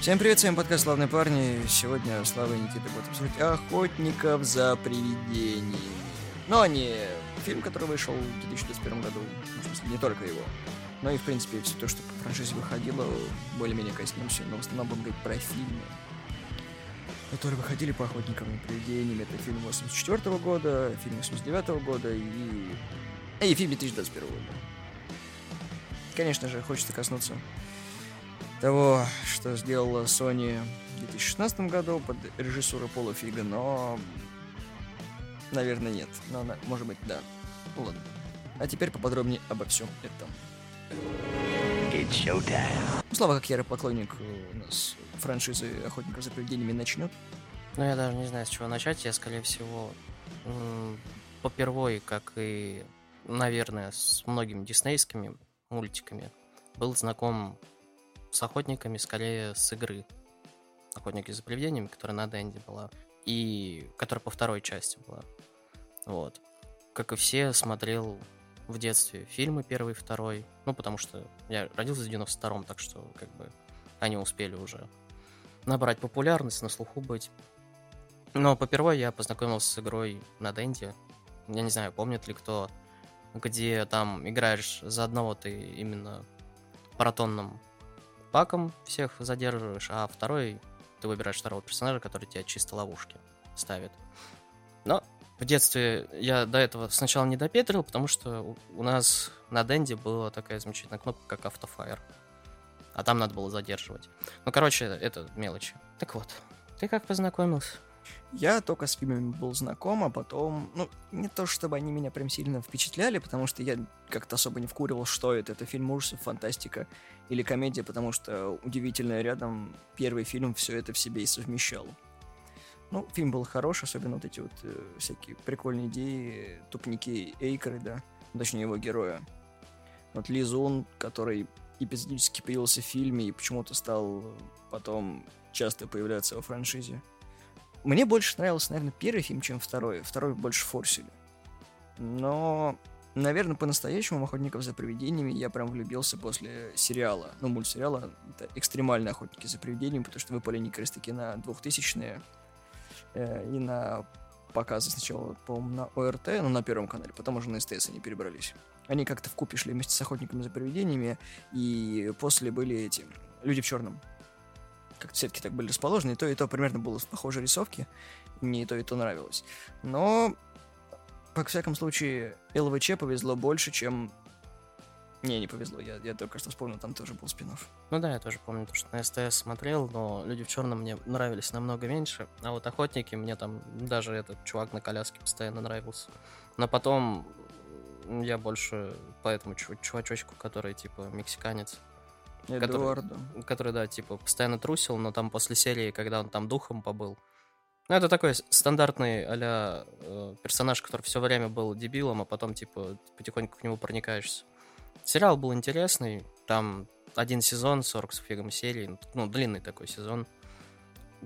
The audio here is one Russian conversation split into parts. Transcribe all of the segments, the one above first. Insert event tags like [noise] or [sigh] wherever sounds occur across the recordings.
Всем привет, всем подкаст «Славные парни». Сегодня Слава и Никита будут обсуждать «Охотников за привидениями». Но не фильм, который вышел в 2021 году, в смысле, не только его, но и, в принципе, все то, что по франшизе выходило, более-менее коснемся, но в основном будем говорить про фильмы, которые выходили по «Охотникам за привидениями». Это фильм 84 года, фильм 89 года и... и фильм 2021 года. Конечно же, хочется коснуться того, что сделала Sony в 2016 году под режиссурой Пола Фига, но... Наверное, нет. Но, может быть, да. Ну, ладно. А теперь поподробнее обо всем этом. Слава, как ярый поклонник у нас франшизы «Охотников за привидениями» начнет. Ну, я даже не знаю, с чего начать. Я, скорее всего, попервой, как и, наверное, с многими диснейскими мультиками, был знаком с охотниками скорее с игры. Охотники за привидениями, которая на Дэнди была. И которая по второй части была. Вот. Как и все, смотрел в детстве фильмы первый и второй. Ну, потому что я родился в 92-м, так что как бы они успели уже набрать популярность, на слуху быть. Но по первой я познакомился с игрой на Дэнди. Я не знаю, помнит ли кто, где там играешь за одного ты именно паратонным паком всех задерживаешь, а второй ты выбираешь второго персонажа, который тебя чисто ловушки ставит. Но в детстве я до этого сначала не допетрил, потому что у нас на Денде была такая замечательная кнопка, как автофайр. А там надо было задерживать. Ну, короче, это мелочи. Так вот, ты как познакомился? Я только с фильмами был знаком, а потом, ну, не то чтобы они меня прям сильно впечатляли, потому что я как-то особо не вкуривал, что это. Это фильм ужасов, фантастика или комедия, потому что удивительно рядом первый фильм все это в себе и совмещал. Ну, фильм был хорош, особенно вот эти вот э, всякие прикольные идеи, тупники Эйкеры, да, точнее его героя. Вот Лизун, который эпизодически появился в фильме и почему-то стал потом часто появляться во франшизе. Мне больше нравился, наверное, первый фильм, чем второй. Второй больше форсили. Но, наверное, по-настоящему «Охотников за привидениями» я прям влюбился после сериала. Ну, мультсериала. Это «Экстремальные охотники за привидениями», потому что выпали они как на 2000-е. Э, и на показы сначала, по-моему, на ОРТ, ну, на Первом канале, потом уже на СТС они перебрались. Они как-то в купе шли вместе с «Охотниками за привидениями», и после были эти «Люди в черном» как все-таки так были расположены, и то, и то примерно было в похожей рисовке, мне и то, и то нравилось. Но, во всяком случае, ЛВЧ повезло больше, чем... Не, не повезло, я, я только что вспомнил, там тоже был спин -офф. Ну да, я тоже помню, то, что на СТС смотрел, но «Люди в черном» мне нравились намного меньше, а вот «Охотники» мне там даже этот чувак на коляске постоянно нравился. Но потом я больше по этому чувачочку, который типа мексиканец, Эдуарду. Который, который, да, типа, постоянно трусил, но там после серии, когда он там духом побыл. Ну, это такой стандартный а э, персонаж, который все время был дебилом, а потом, типа, потихоньку к нему проникаешься. Сериал был интересный, там один сезон, 40 с фигом серий, ну, длинный такой сезон.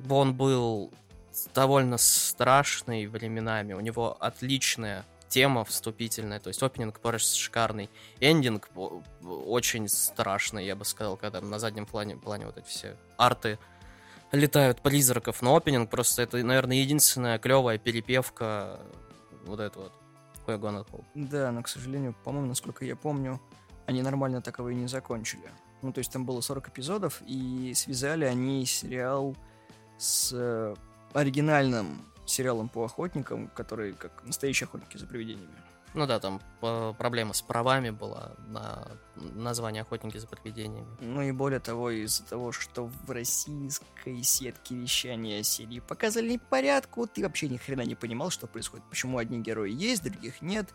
Он был довольно страшный временами, у него отличная тема вступительная, то есть опенинг просто шикарный, эндинг очень страшный, я бы сказал, когда на заднем плане, плане вот эти все арты летают призраков, но опенинг просто это, наверное, единственная клевая перепевка вот этого вот Хуягона Да, но, к сожалению, по-моему, насколько я помню, они нормально таковые не закончили. Ну, то есть там было 40 эпизодов, и связали они сериал с э, оригинальным сериалом по охотникам, которые как настоящие охотники за привидениями. Ну да, там проблема с правами была на название «Охотники за привидениями». Ну и более того, из-за того, что в российской сетке вещания серии показали порядку, ты вообще ни хрена не понимал, что происходит. Почему одни герои есть, других нет.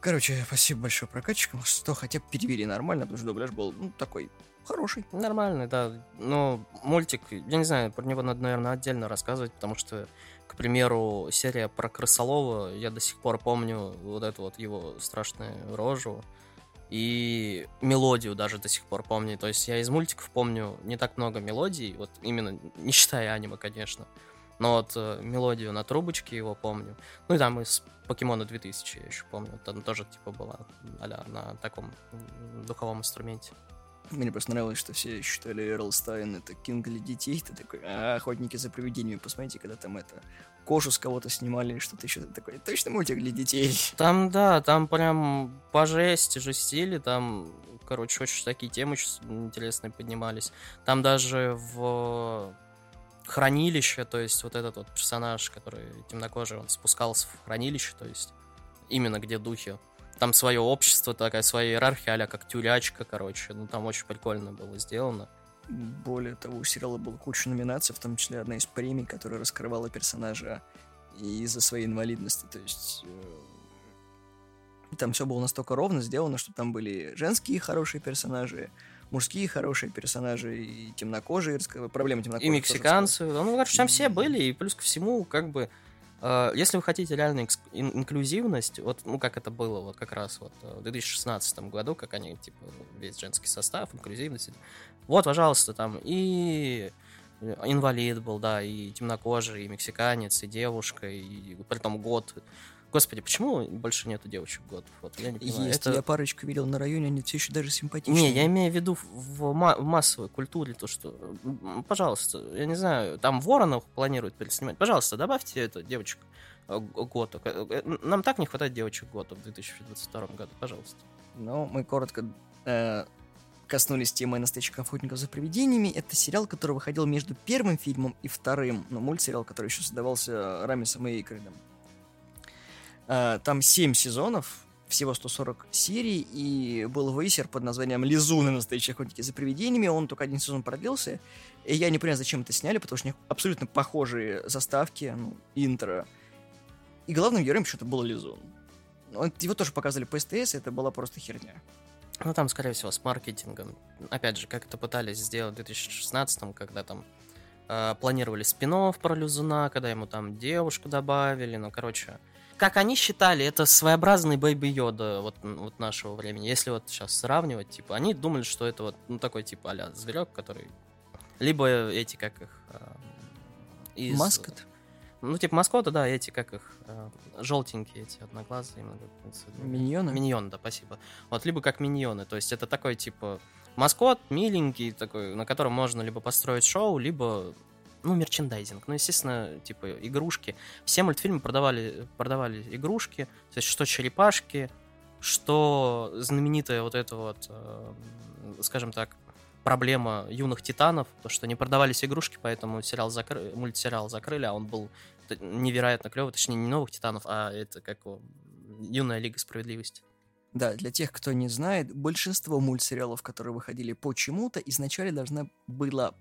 Короче, спасибо большое прокатчикам, что хотя бы перевели нормально, потому что дубляж был ну, такой хороший. Нормальный, да. Но мультик, я не знаю, про него надо, наверное, отдельно рассказывать, потому что, к примеру, серия про Крысолова, я до сих пор помню вот эту вот его страшную рожу и мелодию даже до сих пор помню. То есть я из мультиков помню не так много мелодий, вот именно, не считая аниме, конечно. Но вот э, мелодию на трубочке его помню. Ну и там из Покемона 2000 я еще помню. Там тоже типа была а на таком духовом инструменте. Мне просто нравилось, что все считали Эрл Стайн это кинг для детей. Ты такой, а, охотники за привидениями, посмотрите, когда там это кожу с кого-то снимали что-то еще такое. Точно мультик для детей. Там, да, там прям по жести жестили, там, короче, очень такие темы интересные поднимались. Там даже в хранилище, то есть вот этот вот персонаж, который темнокожий, он спускался в хранилище, то есть именно где духи там свое общество, такая своя иерархия, а как тюрячка, короче. Ну, там очень прикольно было сделано. Более того, у сериала было куча номинаций, в том числе одна из премий, которая раскрывала персонажа из-за своей инвалидности. То есть э, там все было настолько ровно сделано, что там были женские хорошие персонажи, мужские хорошие персонажи и темнокожие, проблемы темнокожих. И мексиканцы. Ну, короче, там все были, и плюс ко всему, как бы, если вы хотите реально инклюзивность, вот, ну, как это было вот как раз вот э, в 2016 году, как они, типа, весь женский состав, инклюзивность, вот, пожалуйста, там и инвалид был, да, и темнокожий, и мексиканец, и девушка, и при том год Господи, почему больше нету девочек год? Вот, я не понимаю. Если это... я парочку видел на районе, они все еще даже симпатичные. Не, я имею в виду в, ма- в массовой культуре то, что, пожалуйста, я не знаю, там Воронов планируют переснимать, пожалуйста, добавьте это девочек э, год. Э, нам так не хватает девочек год в 2022 году, пожалуйста. Ну, мы коротко э, коснулись темы настоящих охотников за привидениями. Это сериал, который выходил между первым фильмом и вторым. Ну, мультсериал, который еще создавался Рамисом и Эйкридом. Э, там 7 сезонов, всего 140 серий, и был вейсер под названием «Лизуны. Настоящие охотники за привидениями». Он только один сезон продлился. И я не понимаю, зачем это сняли, потому что у них абсолютно похожие заставки, ну, интро. И главным героем почему-то был Лизун. Его тоже показывали по СТС, это была просто херня. Ну, там, скорее всего, с маркетингом. Опять же, как это пытались сделать в 2016 когда там э, планировали спин про Лизуна, когда ему там девушку добавили, ну, короче как они считали, это своеобразный Бэйби Йода вот, вот нашего времени. Если вот сейчас сравнивать, типа, они думали, что это вот ну, такой типа а зверек, который... Либо эти, как их... Э, из... Маскот? Ну, типа маскоты, да, эти, как их, э, желтенькие эти, одноглазые. Миньоны? Миньон, да, спасибо. Вот, либо как миньоны, то есть это такой, типа, маскот миленький такой, на котором можно либо построить шоу, либо ну, мерчендайзинг. Ну, естественно, типа, игрушки. Все мультфильмы продавали, продавали игрушки, то есть что черепашки, что знаменитая вот эта вот, э, скажем так, проблема юных титанов, то, что не продавались игрушки, поэтому сериал закры... мультсериал закрыли, а он был невероятно клевый, точнее, не новых титанов, а это как юная лига справедливости. Да, для тех, кто не знает, большинство мультсериалов, которые выходили почему-то, изначально должна была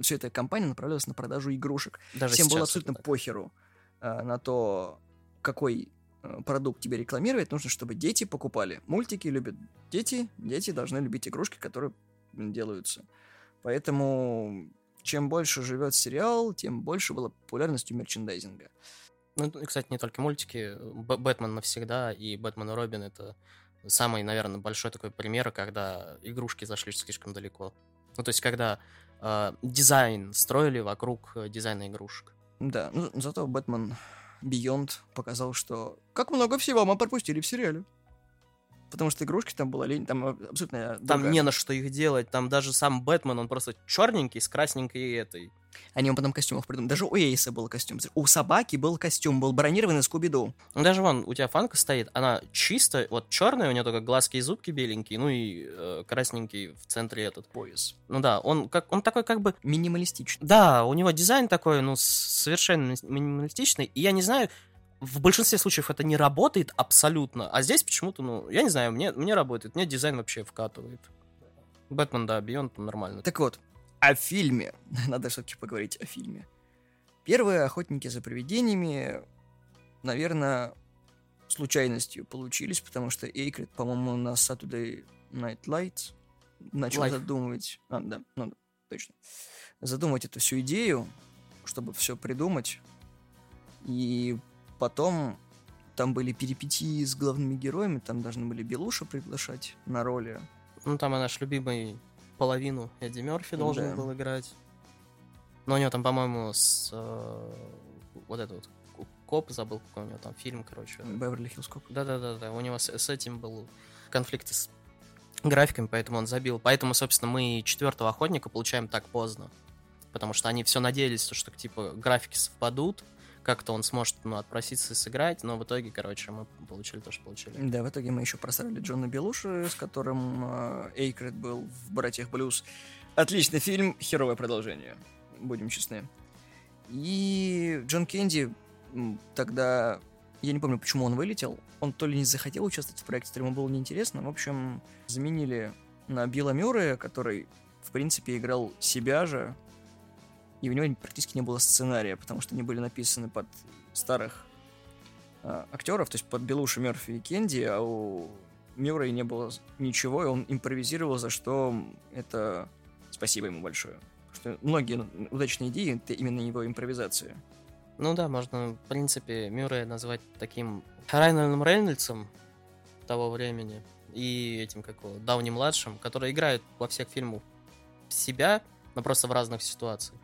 все эта компания направлялась на продажу игрушек. Даже Всем было абсолютно похеру э, на то, какой э, продукт тебе рекламировать. Нужно, чтобы дети покупали. Мультики любят дети, дети должны любить игрушки, которые делаются. Поэтому чем больше живет сериал, тем больше была популярность у мерчендайзинга. Ну, кстати, не только мультики. Бэтмен навсегда и Бэтмен и Робин это самый, наверное, большой такой пример, когда игрушки зашли слишком далеко. Ну, то есть, когда э, дизайн строили вокруг э, дизайна игрушек. Да, ну, зато Бэтмен Beyond показал, что как много всего мы пропустили в сериале. Потому что игрушки там была лень, там абсолютно... Там другая. не на что их делать, там даже сам Бэтмен, он просто черненький с красненькой этой они ему потом костюмов придумали. Даже у Эйса был костюм. У собаки был костюм, был бронированный Скуби-Ду. Ну, даже вон, у тебя фанка стоит, она чисто, вот черная, у нее только глазки и зубки беленькие, ну и э, красненький в центре этот. Пояс. Ну да, он, как, он такой как бы... Минималистичный. Да, у него дизайн такой, ну, совершенно минималистичный. И я не знаю, в большинстве случаев это не работает абсолютно, а здесь почему-то, ну, я не знаю, мне, мне работает, мне дизайн вообще вкатывает. Бэтмен, да, Бионд нормально. Так вот, о фильме. [laughs] Надо все-таки поговорить о фильме. Первые «Охотники за привидениями», наверное, случайностью получились, потому что Эйкрид, по-моему, на Saturday Night Lights начал Life. задумывать... А, да, ну, точно. Задумывать эту всю идею, чтобы все придумать. И потом там были перипетии с главными героями, там должны были Белуша приглашать на роли. Ну, там и наш любимый половину Эдди Мерфи должен да. был играть. Но у него там, по-моему, с э, вот этот вот коп забыл, какой у него там фильм, короче. Беверли Хиллз Коп. Да-да-да, да. у него с, с этим был конфликт с графиками, поэтому он забил. Поэтому, собственно, мы четвертого охотника получаем так поздно. Потому что они все надеялись, что, типа, графики совпадут, как-то он сможет ну, отпроситься и сыграть, но в итоге, короче, мы получили то, что получили. Да, в итоге мы еще просрали Джона Белуши, с которым э, Эйкред был в «Братьях Блюз». Отличный фильм, херовое продолжение, будем честны. И Джон Кенди тогда, я не помню, почему он вылетел, он то ли не захотел участвовать в проекте, то ли ему было неинтересно, в общем, заменили на Билла Мюррея, который, в принципе, играл себя же, и у него практически не было сценария, потому что они были написаны под старых э, актеров, то есть под Белуши, Мерфи и Кенди, а у Мюррея не было ничего, и он импровизировал, за что это спасибо ему большое. Что многие удачные идеи — это именно его импровизация. Ну да, можно, в принципе, Мюррея назвать таким Райаном Рейнольдсом того времени и этим, как его, Дауни-младшим, который играет во всех фильмах себя, но просто в разных ситуациях.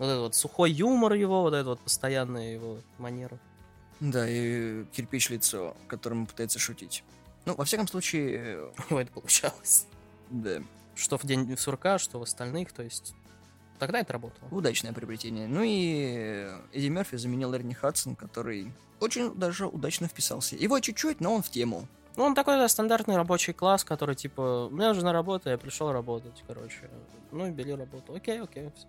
Вот этот вот сухой юмор его, вот это вот постоянная его манера. Да, и кирпич лицо, которым он пытается шутить. Ну, во всяком случае... [laughs] У него это получалось. Да. Что в день сурка, что в остальных, то есть... Тогда это работало. Удачное приобретение. Ну и Эдди Мерфи заменил Эрни Хадсон, который очень даже удачно вписался. Его чуть-чуть, но он в тему. Ну, он такой да, стандартный рабочий класс, который типа, у меня уже на работу, я пришел работать, короче. Ну и бери работу. Окей, окей, все.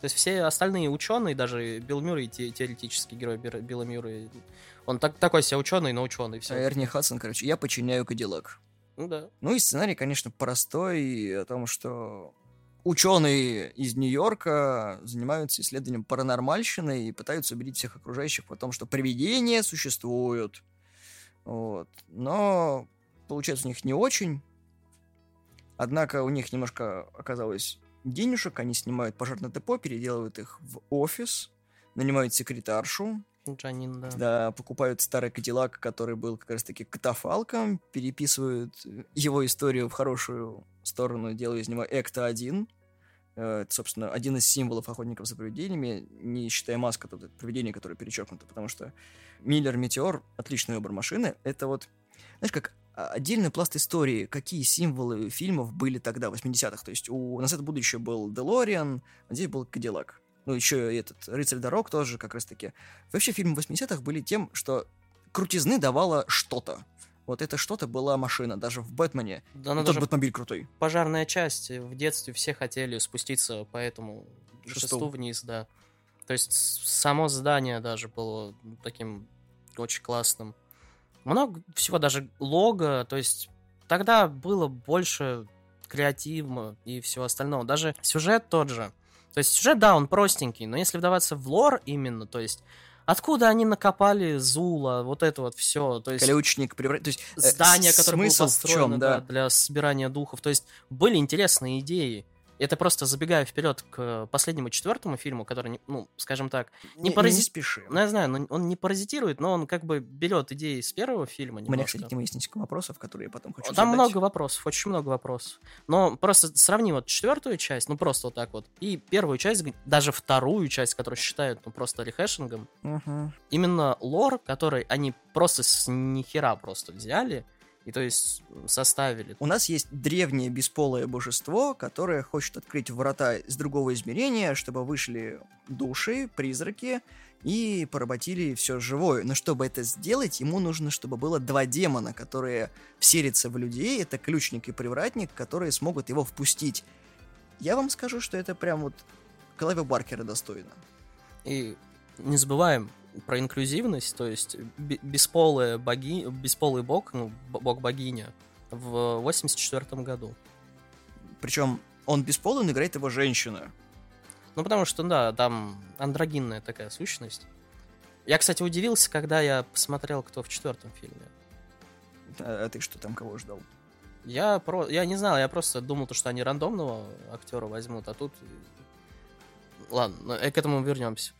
То есть все остальные ученые, даже Билл Мюррей, те, теоретический герой Билла Мюррей, он так, такой себе ученый, но ученый, все. А Эрни Хадсон, короче, я подчиняю Кадиллак. Ну да. Ну и сценарий, конечно, простой, о том, что ученые из Нью-Йорка занимаются исследованием паранормальщины и пытаются убедить всех окружающих в том, что привидения существуют. Вот. Но получается у них не очень. Однако у них немножко оказалось денежек, они снимают пожарное депо, переделывают их в офис, нанимают секретаршу, Джанин, да. Да, покупают старый Кадиллак, который был как раз-таки катафалком, переписывают его историю в хорошую сторону, делая из него Экта-1. Э, это, собственно, один из символов охотников за привидениями, не считая маска, тут привидение, которое перечеркнуто, потому что Миллер Метеор — отличный выбор машины. Это вот, знаешь, как отдельный пласт истории, какие символы фильмов были тогда, в 80-х. То есть у нас это будущее был Делориан, а здесь был Кадиллак. Ну, еще и этот «Рыцарь дорог» тоже как раз-таки. Вообще фильмы 80-х были тем, что крутизны давало что-то. Вот это что-то была машина, даже в Бэтмене. Да, ну, тот Бэтмобиль крутой. Пожарная часть. В детстве все хотели спуститься по этому шесту, шесту вниз, да. То есть само здание даже было таким очень классным много всего, даже лого, то есть тогда было больше креатива и всего остального. Даже сюжет тот же. То есть сюжет, да, он простенький, но если вдаваться в лор именно, то есть откуда они накопали Зула, вот это вот все, то есть... Ключник, преврат... то есть э, здание, которое было построено чем, да? Да, для собирания духов, то есть были интересные идеи. Это просто забегая вперед к последнему четвертому фильму, который, ну, скажем так, не, не паразитирует. Ну, я знаю, но он не паразитирует, но он как бы берет идеи с первого фильма. Немножко. У меня, кстати, тема есть несколько вопросов, которые я потом хочу Там задать. много вопросов, очень много вопросов. Но просто сравни вот четвертую часть, ну просто вот так вот, и первую часть, даже вторую часть, которую считают ну просто рехэшингом. Угу. Именно лор, который они просто с нихера просто взяли, и то есть составили. У нас есть древнее бесполое божество, которое хочет открыть врата из другого измерения, чтобы вышли души, призраки и поработили все живое. Но чтобы это сделать, ему нужно, чтобы было два демона, которые вселятся в людей. Это ключник и привратник, которые смогут его впустить. Я вам скажу, что это прям вот Клайва Баркера достойно. И не забываем, про инклюзивность, то есть бесполая боги, бесполый бог, ну, бог-богиня, в 84 году. Причем он бесполый, он играет его женщина. Ну, потому что, да, там андрогинная такая сущность. Я, кстати, удивился, когда я посмотрел, кто в четвертом фильме. А, а ты что там кого ждал? Я про, я не знал, я просто думал, что они рандомного актера возьмут, а тут, ладно, э, к этому вернемся.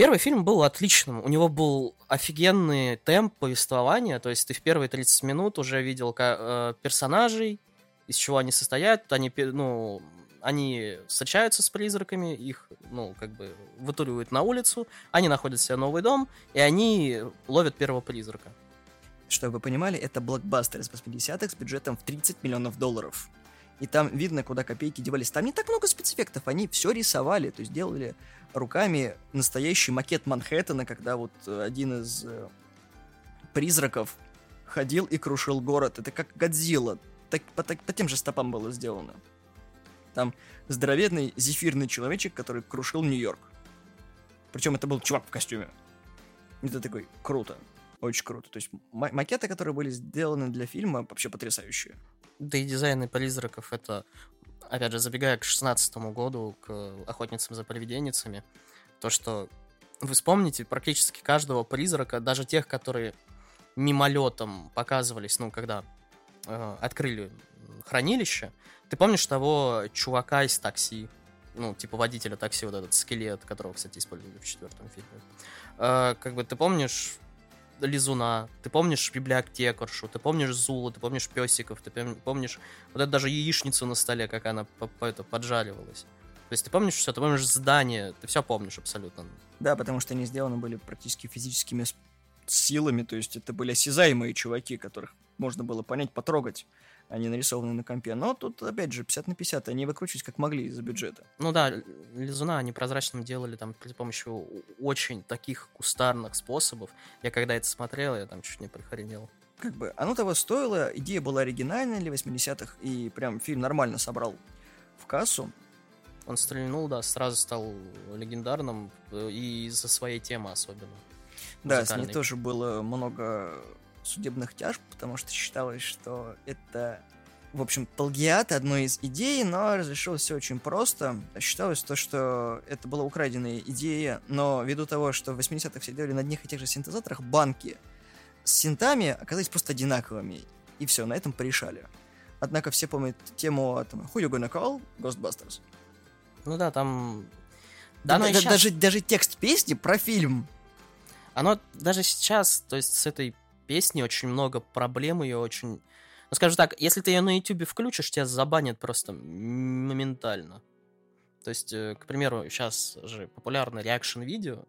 Первый фильм был отличным. У него был офигенный темп повествования. То есть ты в первые 30 минут уже видел э, персонажей, из чего они состоят. Они, ну, они встречаются с призраками, их, ну, как бы вытуривают на улицу, они находят себе новый дом, и они ловят первого призрака. чтобы вы понимали, это блокбастер из 80-х с бюджетом в 30 миллионов долларов. И там видно, куда копейки девались. Там не так много спецэффектов, они все рисовали, то есть делали руками настоящий макет Манхэттена, когда вот э, один из э, призраков ходил и крушил город. Это как Годзилла. Так, по, так, по тем же стопам было сделано. Там здоровенный зефирный человечек, который крушил Нью-Йорк. Причем это был чувак в костюме. Это такой круто. Очень круто. То есть макеты, которые были сделаны для фильма, вообще потрясающие. Да и дизайны призраков это, опять же, забегая к шестнадцатому году, к охотницам за привиденницами, то, что вы вспомните практически каждого призрака, даже тех, которые мимолетом показывались, ну, когда э, открыли хранилище. Ты помнишь того чувака из такси? Ну, типа водителя такси, вот этот скелет, которого, кстати, использовали в четвертом фильме. Э, как бы ты помнишь Лизуна, ты помнишь библиотекаршу, ты помнишь Зулу, ты помнишь песиков, ты помнишь вот это даже яичницу на столе, как она по, по это поджаривалась. То есть ты помнишь все, ты помнишь здание, ты все помнишь абсолютно. Да, потому что они сделаны были практически физическими силами, то есть это были осязаемые чуваки, которых можно было понять, потрогать, они нарисованы на компе. Но тут, опять же, 50 на 50, они выкручивались как могли из-за бюджета. Ну да, Лизуна они прозрачным делали там при помощи очень таких кустарных способов. Я когда это смотрел, я там чуть не прихренел. Как бы, оно того стоило, идея была оригинальная для 80-х, и прям фильм нормально собрал в кассу. Он стрельнул, да, сразу стал легендарным, э, и из-за своей темы особенно. Да, с ней тоже было много судебных тяжб, потому что считалось, что это, в общем, плагиат одной из идей, но разрешилось все очень просто. Считалось то, что это была украденная идея, но ввиду того, что в 80-х все делали на одних и тех же синтезаторах, банки с синтами оказались просто одинаковыми. И все, на этом порешали. Однако все помнят тему там, Who You Gonna Call? Ghostbusters. Ну да, там... Да, да, да, даже, даже текст песни про фильм оно даже сейчас, то есть с этой песней очень много проблем, ее очень... Ну, скажем так, если ты ее на YouTube включишь, тебя забанят просто моментально. То есть, э, к примеру, сейчас же популярно реакшн-видео.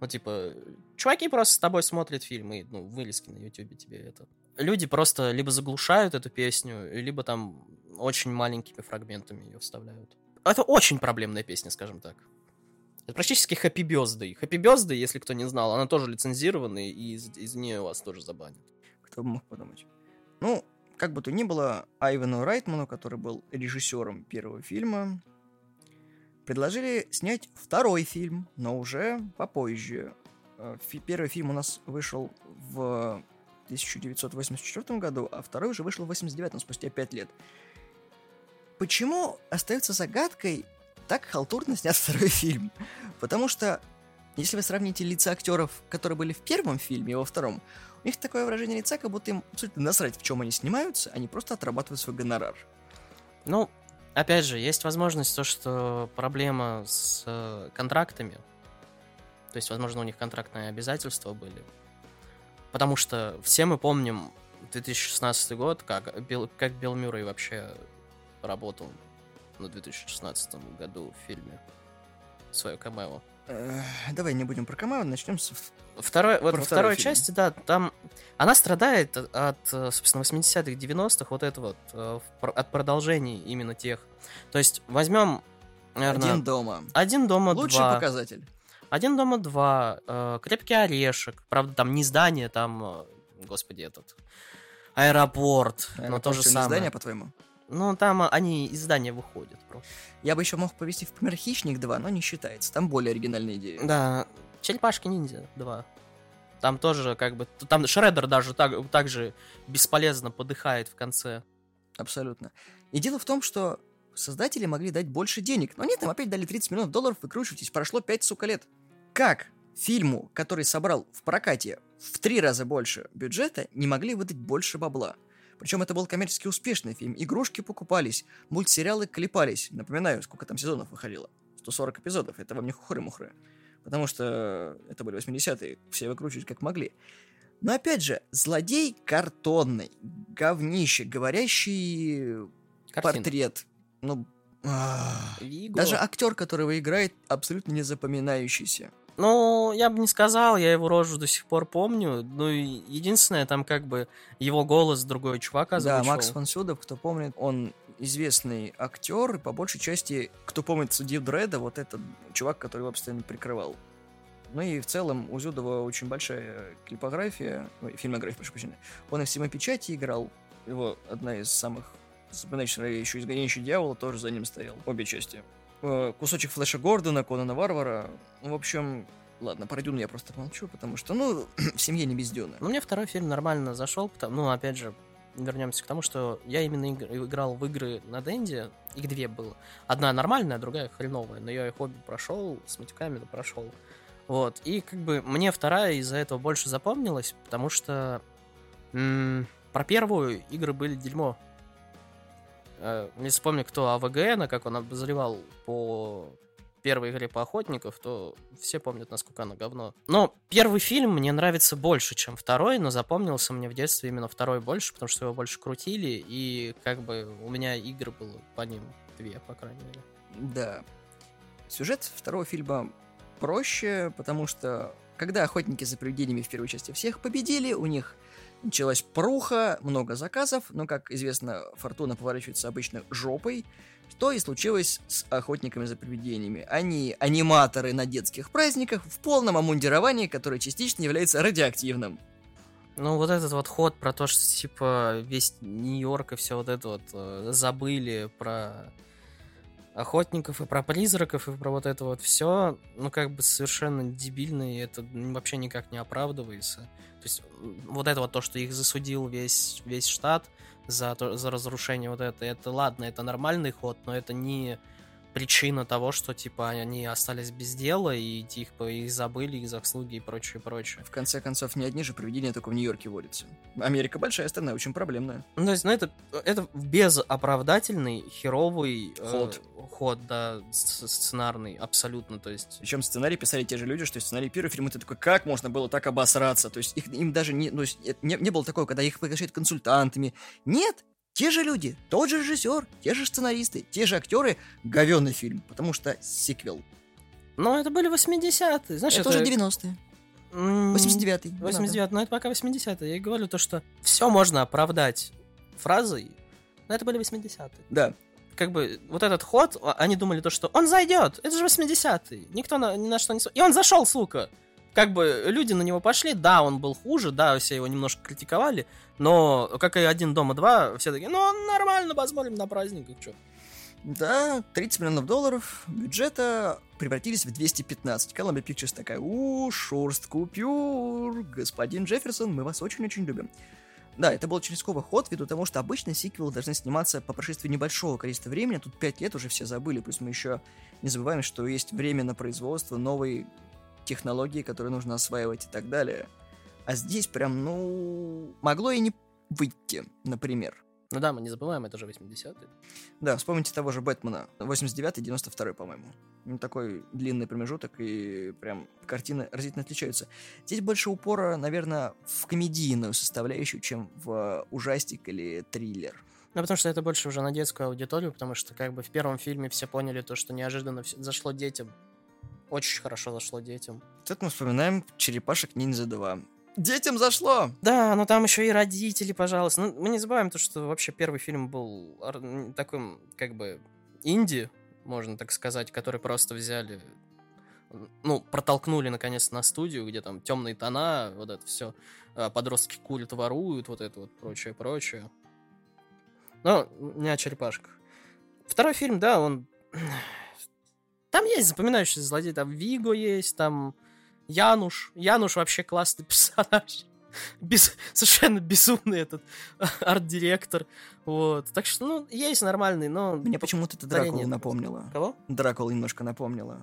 Ну, типа, чуваки просто с тобой смотрят фильмы, ну, вылезки на YouTube тебе это. Люди просто либо заглушают эту песню, либо там очень маленькими фрагментами ее вставляют. Это очень проблемная песня, скажем так. Это практически Happy Birthday. Happy Birthday, если кто не знал, она тоже лицензированная, и из, из нее вас тоже забанят. Кто бы мог подумать. Ну, как бы то ни было, Айвену Райтману, который был режиссером первого фильма, предложили снять второй фильм, но уже попозже. Э, первый фильм у нас вышел в 1984 году, а второй уже вышел в 89 спустя 5 лет. Почему остается загадкой, так халтурно снят второй фильм. Потому что, если вы сравните лица актеров, которые были в первом фильме и во втором, у них такое выражение лица, как будто им абсолютно насрать, в чем они снимаются, они просто отрабатывают свой гонорар. Ну, опять же, есть возможность то, что проблема с э, контрактами. То есть, возможно, у них контрактные обязательства были. Потому что все мы помним 2016 год, как Билл, как Билл Мюррей вообще работал на 2016 году в фильме свое камео. Давай не будем про камео, начнем с Второй, вот во второй фильм. части, да, там она страдает от, собственно, 80-х, 90-х, вот это вот, э, от продолжений именно тех. То есть возьмем, наверное... Один дома. Один дома Лучший два. показатель. Один дома два, э, Крепкий орешек, правда, там не здание, там, э, господи, этот, аэропорт, аэропорт но то же самое. здание, по-твоему? Ну, там они из здания выходят просто. Я бы еще мог повести в пример Хищник 2, но не считается. Там более оригинальные идеи. Да, Черепашки ниндзя 2. Там тоже как бы... Там Шреддер даже так, так же бесполезно подыхает в конце. Абсолютно. И дело в том, что создатели могли дать больше денег. Но нет, им опять дали 30 миллионов долларов, выкручивайтесь, прошло 5, сука, лет. Как фильму, который собрал в прокате в три раза больше бюджета, не могли выдать больше бабла? Причем это был коммерчески успешный фильм. Игрушки покупались, мультсериалы клепались. Напоминаю, сколько там сезонов выходило. 140 эпизодов. Это вам не хухры-мухры. Потому что это были 80-е, все выкручивать как могли. Но опять же, злодей картонный, говнище, говорящий Картин. портрет. Ну, даже актер, которого играет, абсолютно не запоминающийся. Ну, я бы не сказал, я его рожу до сих пор помню. Ну, единственное, там как бы его голос другой чувак озвучивал. Да, Макс фон Сюдов, кто помнит, он известный актер, и по большей части, кто помнит судью Дреда, вот этот чувак, который его постоянно прикрывал. Ну и в целом у Зюдова очень большая клипография, ой, фильмография, прошу прощения. Он и в «Семипечати» играл, его одна из самых запоминающихся ролей, еще «Изгоняющий дьявола» тоже за ним стоял, обе части. Э, Кусочек Флэша Гордона, Конана Варвара, в общем, Ладно, про Дюну я просто молчу, потому что, ну, [clears throat] в семье не без Дюны. Ну, мне второй фильм нормально зашел, потому, ну, опять же, вернемся к тому, что я именно игр- играл в игры на Денде, их две было. Одна нормальная, другая хреновая, но я их обе прошел, с матюками да прошел. Вот, и как бы мне вторая из-за этого больше запомнилась, потому что м- про первую игры были дерьмо. Э, Не вспомню, кто АВГН, как он обозревал по первой игре по охотников, то все помнят, насколько оно говно. Но первый фильм мне нравится больше, чем второй, но запомнился мне в детстве именно второй больше, потому что его больше крутили, и как бы у меня игр было по ним две, по крайней мере. Да. Сюжет второго фильма проще, потому что когда охотники за привидениями в первой части всех победили, у них началась пруха, много заказов, но, как известно, фортуна поворачивается обычно жопой, что и случилось с охотниками за привидениями. Они аниматоры на детских праздниках в полном омундировании, которое частично является радиоактивным. Ну, вот этот вот ход про то, что, типа, весь Нью-Йорк и все вот это вот э, забыли про охотников и про призраков и про вот это вот все, ну, как бы совершенно дебильно, и это вообще никак не оправдывается. То есть, вот это вот то, что их засудил весь, весь штат за, за разрушение вот это, это ладно, это нормальный ход, но это не причина того, что, типа, они остались без дела, и типа, их забыли, их заслуги и прочее, прочее. В конце концов, не одни же привидения только в Нью-Йорке водятся. Америка большая страна, очень проблемная. Ну, то есть, ну, это, это безоправдательный, херовый э, Ход. ход, да, сценарный, абсолютно, то есть... Причем сценарий писали те же люди, что сценарий первого фильма, ты такой, как можно было так обосраться? То есть их, им даже не, ну, это не, не было такого, когда их приглашают консультантами. Нет, те же люди, тот же режиссер, те же сценаристы, те же актеры, говенный фильм, потому что сиквел. Но это были 80-е, знаешь, это, уже 90-е, м, 89-й. 89 но это пока 80-е. Я и говорю то, что все можно оправдать фразой, но это были 80-е. Да, Как бы вот этот ход, а- они думали то, что он зайдет, это же 80-й, никто на, ни на что не... И он зашел, сука! Как бы люди на него пошли, да, он был хуже, да, все его немножко критиковали, но, как и «Один дома два», все такие, ну, нормально, посмотрим на праздниках, чё. да, 30 миллионов долларов бюджета превратились в 215. Columbia Pictures такая, у, шурст купюр, господин Джефферсон, мы вас очень-очень любим. Да, это был очень ход, ввиду того, что обычно сиквелы должны сниматься по прошествии небольшого количества времени, тут 5 лет уже все забыли, плюс мы еще не забываем, что есть время на производство новой технологии, которые нужно осваивать и так далее. А здесь прям, ну, могло и не выйти, например. Ну да, мы не забываем, это же 80-е. Да, вспомните того же Бэтмена, 89-92, по-моему. Ну, такой длинный промежуток, и прям картины разительно отличаются. Здесь больше упора, наверное, в комедийную составляющую, чем в ужастик или триллер. Ну, потому что это больше уже на детскую аудиторию, потому что как бы в первом фильме все поняли то, что неожиданно зашло детям. Очень хорошо зашло детям. Тут мы вспоминаем «Черепашек ниндзя 2». Детям зашло! Да, но там еще и родители, пожалуйста. Ну, мы не забываем то, что вообще первый фильм был таким, как бы, инди, можно так сказать, который просто взяли, ну, протолкнули наконец на студию, где там темные тона, вот это все, подростки курят, воруют, вот это вот прочее, прочее. Но не о черепашках. Второй фильм, да, он... Там есть запоминающийся злодей, там Виго есть, там Януш. Януш вообще классный [laughs] персонаж. Без, совершенно безумный этот [laughs] арт-директор. Вот. Так что, ну, есть нормальный, но... Мне почему-то это это напомнило. Кого? Дракула немножко напомнила.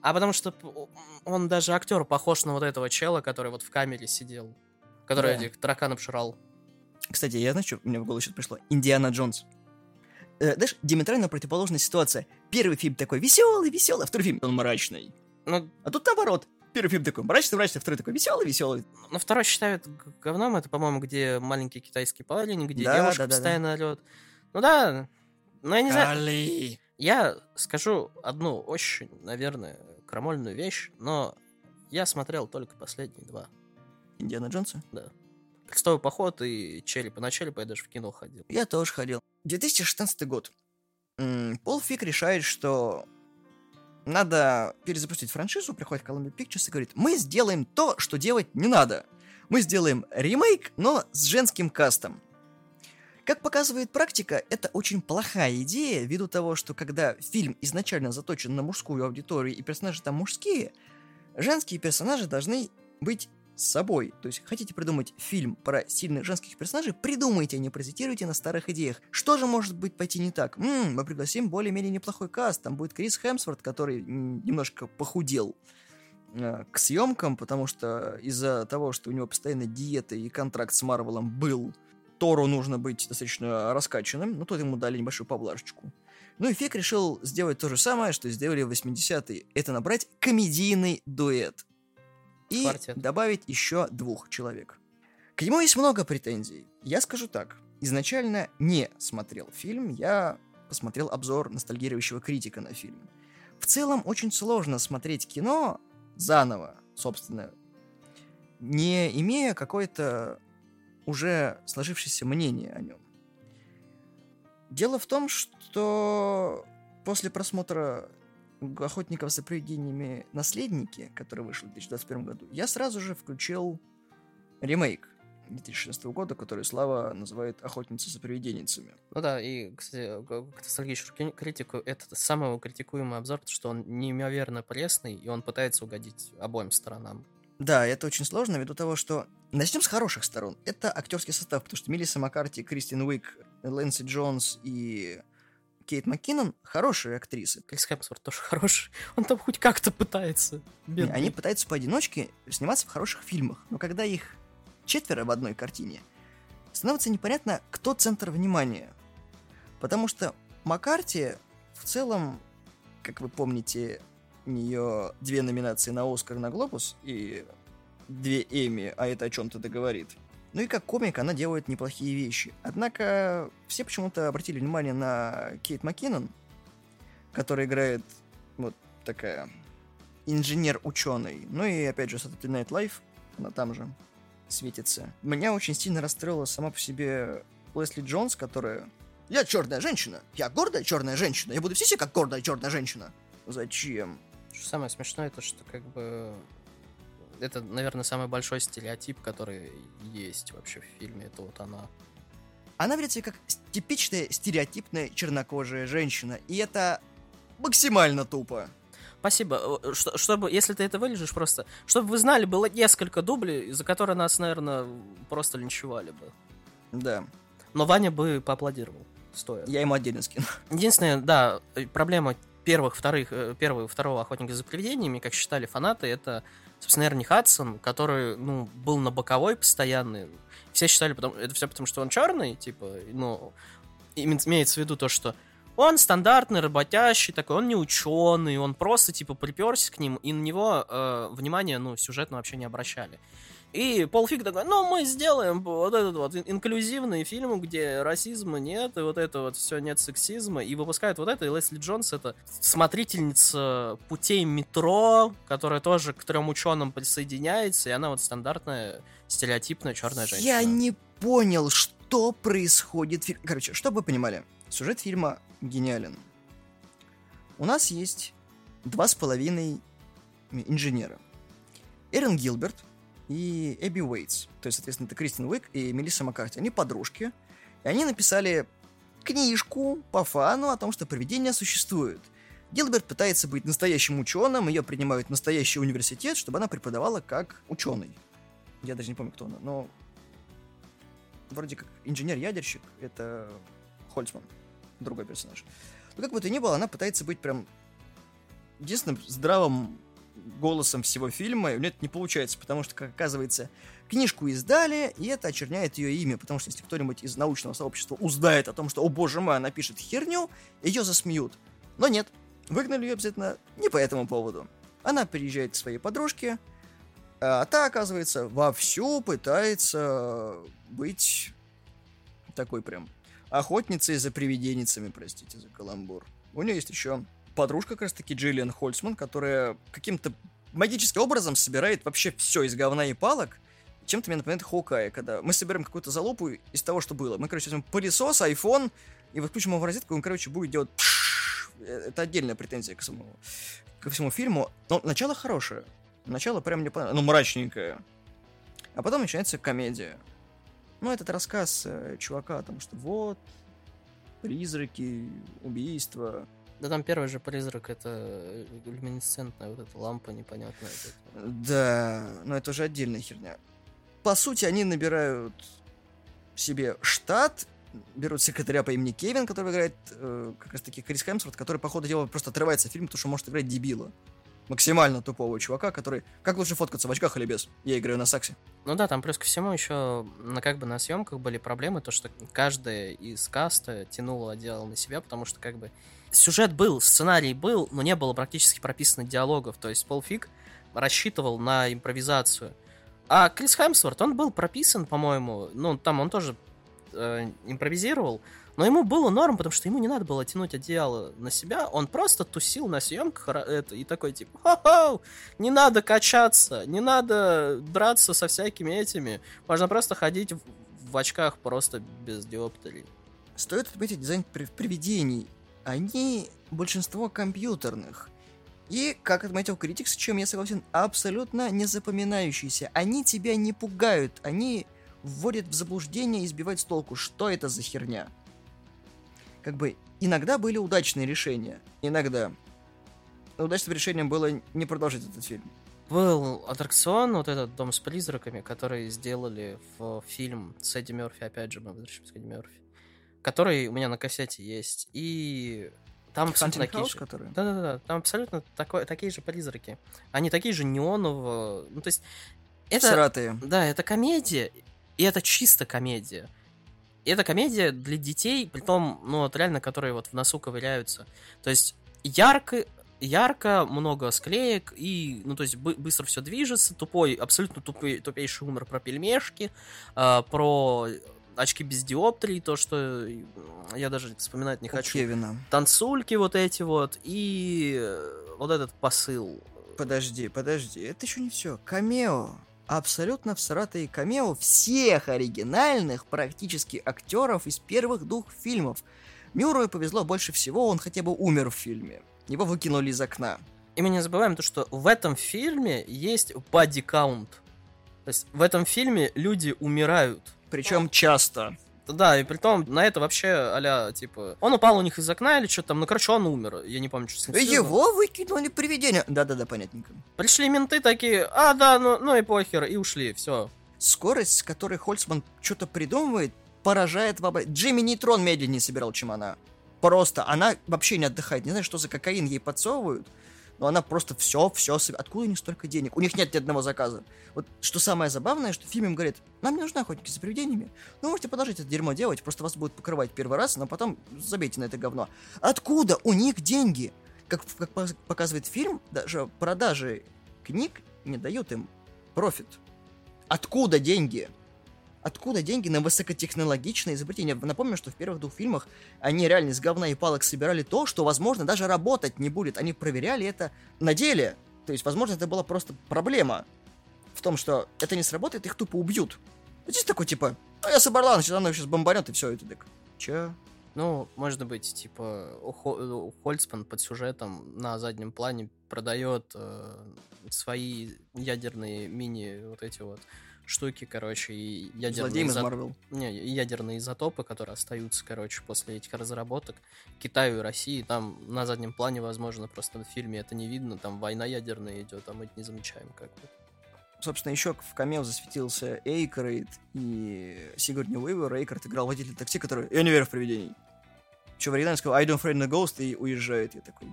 А потому что он даже актер похож на вот этого чела, который вот в камере сидел. Который Да. этих тараканов жрал. Кстати, я знаю, что мне в голову сейчас пришло? Индиана Джонс. Э, знаешь, диаметрально противоположная ситуация. Первый фильм такой веселый, веселый, а второй фильм он мрачный. Ну, А тут наоборот. Первый фильм такой мрачный, мрачный, а второй такой веселый, веселый. ну второй считают говном. Это, по-моему, где маленький китайский парень, где Да, девушка да, да, да. постоянно орет. Ну да, ну я не знаю. Али. Я скажу одну очень, наверное, крамольную вещь, но Я смотрел только последние два. Индиана Джонса? Да. Крестовый поход и Череп и на Черепа я даже в кино ходил. Я тоже ходил. 2016 год. Пол Фиг решает, что надо перезапустить франшизу, приходит Columbia Pictures и говорит, мы сделаем то, что делать не надо. Мы сделаем ремейк, но с женским кастом. Как показывает практика, это очень плохая идея, ввиду того, что когда фильм изначально заточен на мужскую аудиторию и персонажи там мужские, женские персонажи должны быть с собой. То есть, хотите придумать фильм про сильных женских персонажей, придумайте, не паразитируйте на старых идеях. Что же может быть пойти не так? М, мы пригласим более-менее неплохой каст. Там будет Крис Хемсворт, который немножко похудел э, к съемкам, потому что из-за того, что у него постоянно диета и контракт с Марвелом был, Тору нужно быть достаточно раскачанным, ну, тут ему дали небольшую поблажечку. Ну и Фек решил сделать то же самое, что сделали в 80-е. Это набрать комедийный дуэт. И Квартет. добавить еще двух человек. К нему есть много претензий. Я скажу так. Изначально не смотрел фильм, я посмотрел обзор ностальгирующего критика на фильм. В целом очень сложно смотреть кино заново, собственно, не имея какой-то уже сложившееся мнение о нем. Дело в том, что после просмотра «Охотников за привидениями. Наследники», который вышел в 2021 году, я сразу же включил ремейк 2016 года, который Слава называет «Охотница за привиденницами». Ну да, и, кстати, к к ностальгическому критику, это самый его критикуемый обзор, что он неимоверно пресный, и он пытается угодить обоим сторонам. Да, это очень сложно, ввиду того, что... Начнем с хороших сторон. Это актерский состав, потому что Мелисса Маккарти, Кристин Уик, Лэнси Джонс и Кейт МакКиннон хорошие актрисы. Крис Хемсворт тоже хороший. [laughs] Он там хоть как-то пытается. Бедный. Они пытаются поодиночке сниматься в хороших фильмах, но когда их четверо в одной картине, становится непонятно, кто центр внимания. Потому что Маккарти в целом, как вы помните, у нее две номинации на Оскар и на Глобус и две Эми, а это о чем-то договорит. Ну и как комик она делает неплохие вещи. Однако все почему-то обратили внимание на Кейт МакКиннон, которая играет вот такая инженер-ученый. Ну и опять же Saturday Night Live, она там же светится. Меня очень сильно расстроила сама по себе Лесли Джонс, которая... Я черная женщина! Я гордая черная женщина! Я буду все как гордая черная женщина! Зачем? Что самое смешное, это что как бы... Это, наверное, самый большой стереотип, который есть вообще в фильме. Это вот она. Она ведет себя как типичная стереотипная чернокожая женщина. И это максимально тупо. Спасибо. Э, что- чтобы, если ты это вылежишь просто, чтобы вы знали, было несколько дублей, за которые нас, наверное, просто линчевали бы. Да. Но Ваня бы поаплодировал, стоя. Я ему отдельно скину. [laughs] Единственная, да, э, проблема первых, вторых, э, первого и второго охотника за привидениями, как считали фанаты, это, собственно, Эрни Хадсон, который, ну, был на боковой постоянный. Все считали, потому, это все потому, что он черный, типа, ну, име- имеется в виду то, что он стандартный, работящий такой, он не ученый, он просто, типа, приперся к ним, и на него э, внимание, ну, сюжетно вообще не обращали. И Пол Фиг такой, ну, мы сделаем вот этот вот ин- инклюзивный фильм, где расизма нет, и вот это вот все нет сексизма, и выпускают вот это, и Лесли Джонс это смотрительница путей метро, которая тоже к трем ученым присоединяется, и она вот стандартная стереотипная черная женщина. Я не понял, что происходит. в Короче, чтобы вы понимали, сюжет фильма гениален. У нас есть два с половиной инженера. Эрен Гилберт и Эбби Уэйтс. То есть, соответственно, это Кристин Уик и Мелисса Маккарти. Они подружки. И они написали книжку по фану о том, что привидения существуют. Гилберт пытается быть настоящим ученым, ее принимают в настоящий университет, чтобы она преподавала как ученый. Я даже не помню, кто она, но вроде как инженер-ядерщик, это Хольцман, другой персонаж. Но как бы то ни было, она пытается быть прям единственным здравым голосом всего фильма, и у нее это не получается, потому что, как оказывается, книжку издали, и это очерняет ее имя, потому что если кто-нибудь из научного сообщества узнает о том, что, о боже мой, она пишет херню, ее засмеют. Но нет, выгнали ее обязательно не по этому поводу. Она приезжает к своей подружке, а та, оказывается, вовсю пытается быть такой прям охотницей за привиденницами, простите за каламбур. У нее есть еще подружка, как раз таки Джиллиан Хольцман, которая каким-то магическим образом собирает вообще все из говна и палок. Чем-то мне напоминает Хоукай, когда мы собираем какую-то залупу из того, что было. Мы, короче, возьмем пылесос, iPhone, и выключим его в розетку, и он, короче, будет делать... Это отдельная претензия к самому, ко всему фильму. Но начало хорошее. Начало прям мне понравилось. Ну, мрачненькое. А потом начинается комедия. Ну, этот рассказ э, чувака о том, что вот, призраки, убийства. Да там первый же призрак, это люминесцентная вот эта лампа непонятная. Да, но это уже отдельная херня. По сути, они набирают себе штат, берут секретаря по имени Кевин, который играет э, как раз таки Крис Хемсворт, который, по ходу дела, просто отрывается в фильм, потому что может играть дебила максимально тупого чувака, который... Как лучше фоткаться, в очках или без? Я играю на саксе. Ну да, там плюс ко всему еще на как бы на съемках были проблемы, то что каждая из каста тянула дело на себя, потому что как бы сюжет был, сценарий был, но не было практически прописано диалогов. То есть Пол Фиг рассчитывал на импровизацию. А Крис Хемсворт, он был прописан, по-моему, ну, там он тоже э, импровизировал, но ему было норм, потому что ему не надо было тянуть одеяло на себя. Он просто тусил на съемках это, и такой типа, хо-хо, не надо качаться, не надо драться со всякими этими. Можно просто ходить в, в очках просто без диоптрий. Стоит отметить дизайн привидений. Они большинство компьютерных. И, как отметил критик, с чем я согласен, абсолютно не запоминающиеся. Они тебя не пугают, они вводят в заблуждение и сбивают с толку, что это за херня как бы иногда были удачные решения. Иногда. Но удачным решением было не продолжить этот фильм. Был аттракцион, вот этот «Дом с призраками», который сделали в фильм с Эдди Мерфи, опять же, мы возвращаемся к Эдди Мерфи, который у меня на кассете есть. И там абсолютно такие же. Который? Да-да-да, там абсолютно такой, такие же призраки. Они такие же неоновые. Ну, то есть... Это, Сратые. Да, это комедия, и это чисто комедия. И это комедия для детей, при том, ну, вот реально, которые вот в носу ковыряются. То есть ярко, ярко, много склеек, и, ну, то есть бы- быстро все движется, тупой, абсолютно тупой, тупейший умер про пельмешки, э, про очки без диоптрии, то, что я даже вспоминать не У хочу. Кевина. Танцульки вот эти вот, и вот этот посыл. Подожди, подожди, это еще не все. Камео абсолютно всратые камео всех оригинальных практически актеров из первых двух фильмов. Мюррею повезло больше всего, он хотя бы умер в фильме. Его выкинули из окна. И мы не забываем то, что в этом фильме есть count. То есть в этом фильме люди умирают. Причем часто. Да, и при том на это вообще а типа, он упал у них из окна или что там, ну, короче, он умер, я не помню, что с ним Его выкинули привидение. Да-да-да, понятненько. Пришли менты такие, а, да, ну, ну и похер, и ушли, все. Скорость, с которой Хольцман что-то придумывает, поражает воображение. Джимми Нейтрон медленнее собирал, чем она. Просто она вообще не отдыхает. Не знаю, что за кокаин ей подсовывают но она просто все, все... Откуда у них столько денег? У них нет ни одного заказа. Вот что самое забавное, что в фильме им говорят, нам не нужны охотники за привидениями. Вы можете продолжить это дерьмо делать, просто вас будут покрывать первый раз, но потом забейте на это говно. Откуда у них деньги? Как, как показывает фильм, даже продажи книг не дают им профит. Откуда деньги? Откуда деньги на высокотехнологичное изобретение? Напомню, что в первых двух фильмах они реально из говна и палок собирали то, что, возможно, даже работать не будет. Они проверяли это на деле. То есть, возможно, это была просто проблема в том, что это не сработает, их тупо убьют. Здесь такой, типа, а я собрала, значит, она сейчас бомбанет, и все, это так. Че? Ну, может быть, типа, Хольцман под сюжетом на заднем плане продает э, свои ядерные мини вот эти вот штуки, короче, и ядерные, изо... Не, ядерные изотопы, которые остаются, короче, после этих разработок Китаю и России. Там на заднем плане, возможно, просто в фильме это не видно, там война ядерная идет, а мы это не замечаем как бы. Собственно, еще в камео засветился Эйкройд и Сигурни Уивер. Эйкройд играл водителя такси, который «Я не верю в привидений». Оригинале сказал «I don't afraid the ghost» и уезжает. Я такой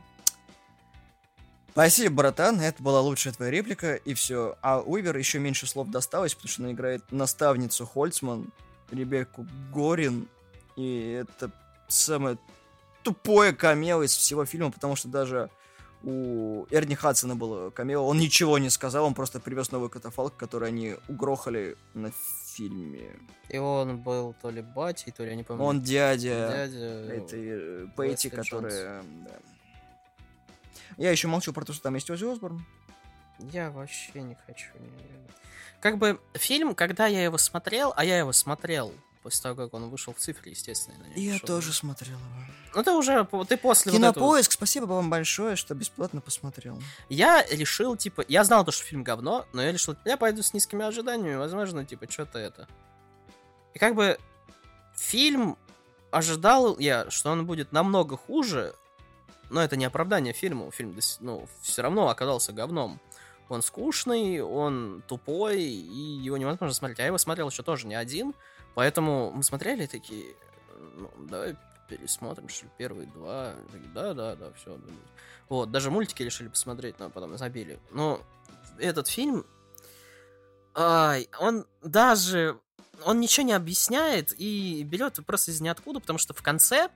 Спасибо, братан, это была лучшая твоя реплика, и все. А Уивер еще меньше слов досталось, потому что она играет наставницу Хольцман, Ребекку Горин, и это самое тупое камео из всего фильма, потому что даже у Эрни Хадсона было камео, он ничего не сказал, он просто привез новый катафалк, который они угрохали на фильме. И он был то ли батей, то ли, я не помню. Он дядя, дядя этой э, Пейти, которая... Да. Я еще молчу про то, что там есть Ози Осборн. Я вообще не хочу. Как бы фильм, когда я его смотрел, а я его смотрел после того, как он вышел в цифре, естественно. Я шел. тоже смотрел его. Ну ты уже, ты после Кинопоиск, вот этого... спасибо вам большое, что бесплатно посмотрел. Я решил, типа, я знал, то, что фильм говно, но я решил, я пойду с низкими ожиданиями, возможно, типа, что-то это. И как бы фильм ожидал я, что он будет намного хуже, но это не оправдание фильму. Фильм, ну, все равно оказался говном. Он скучный, он тупой, и его невозможно смотреть. А я его смотрел еще тоже не один, поэтому мы смотрели такие, ну, давай пересмотрим, что ли, первые два. Да, да, да, все. Вот, даже мультики решили посмотреть, но потом забили. Но этот фильм, ай, он даже, он ничего не объясняет и берет просто из ниоткуда, потому что в конце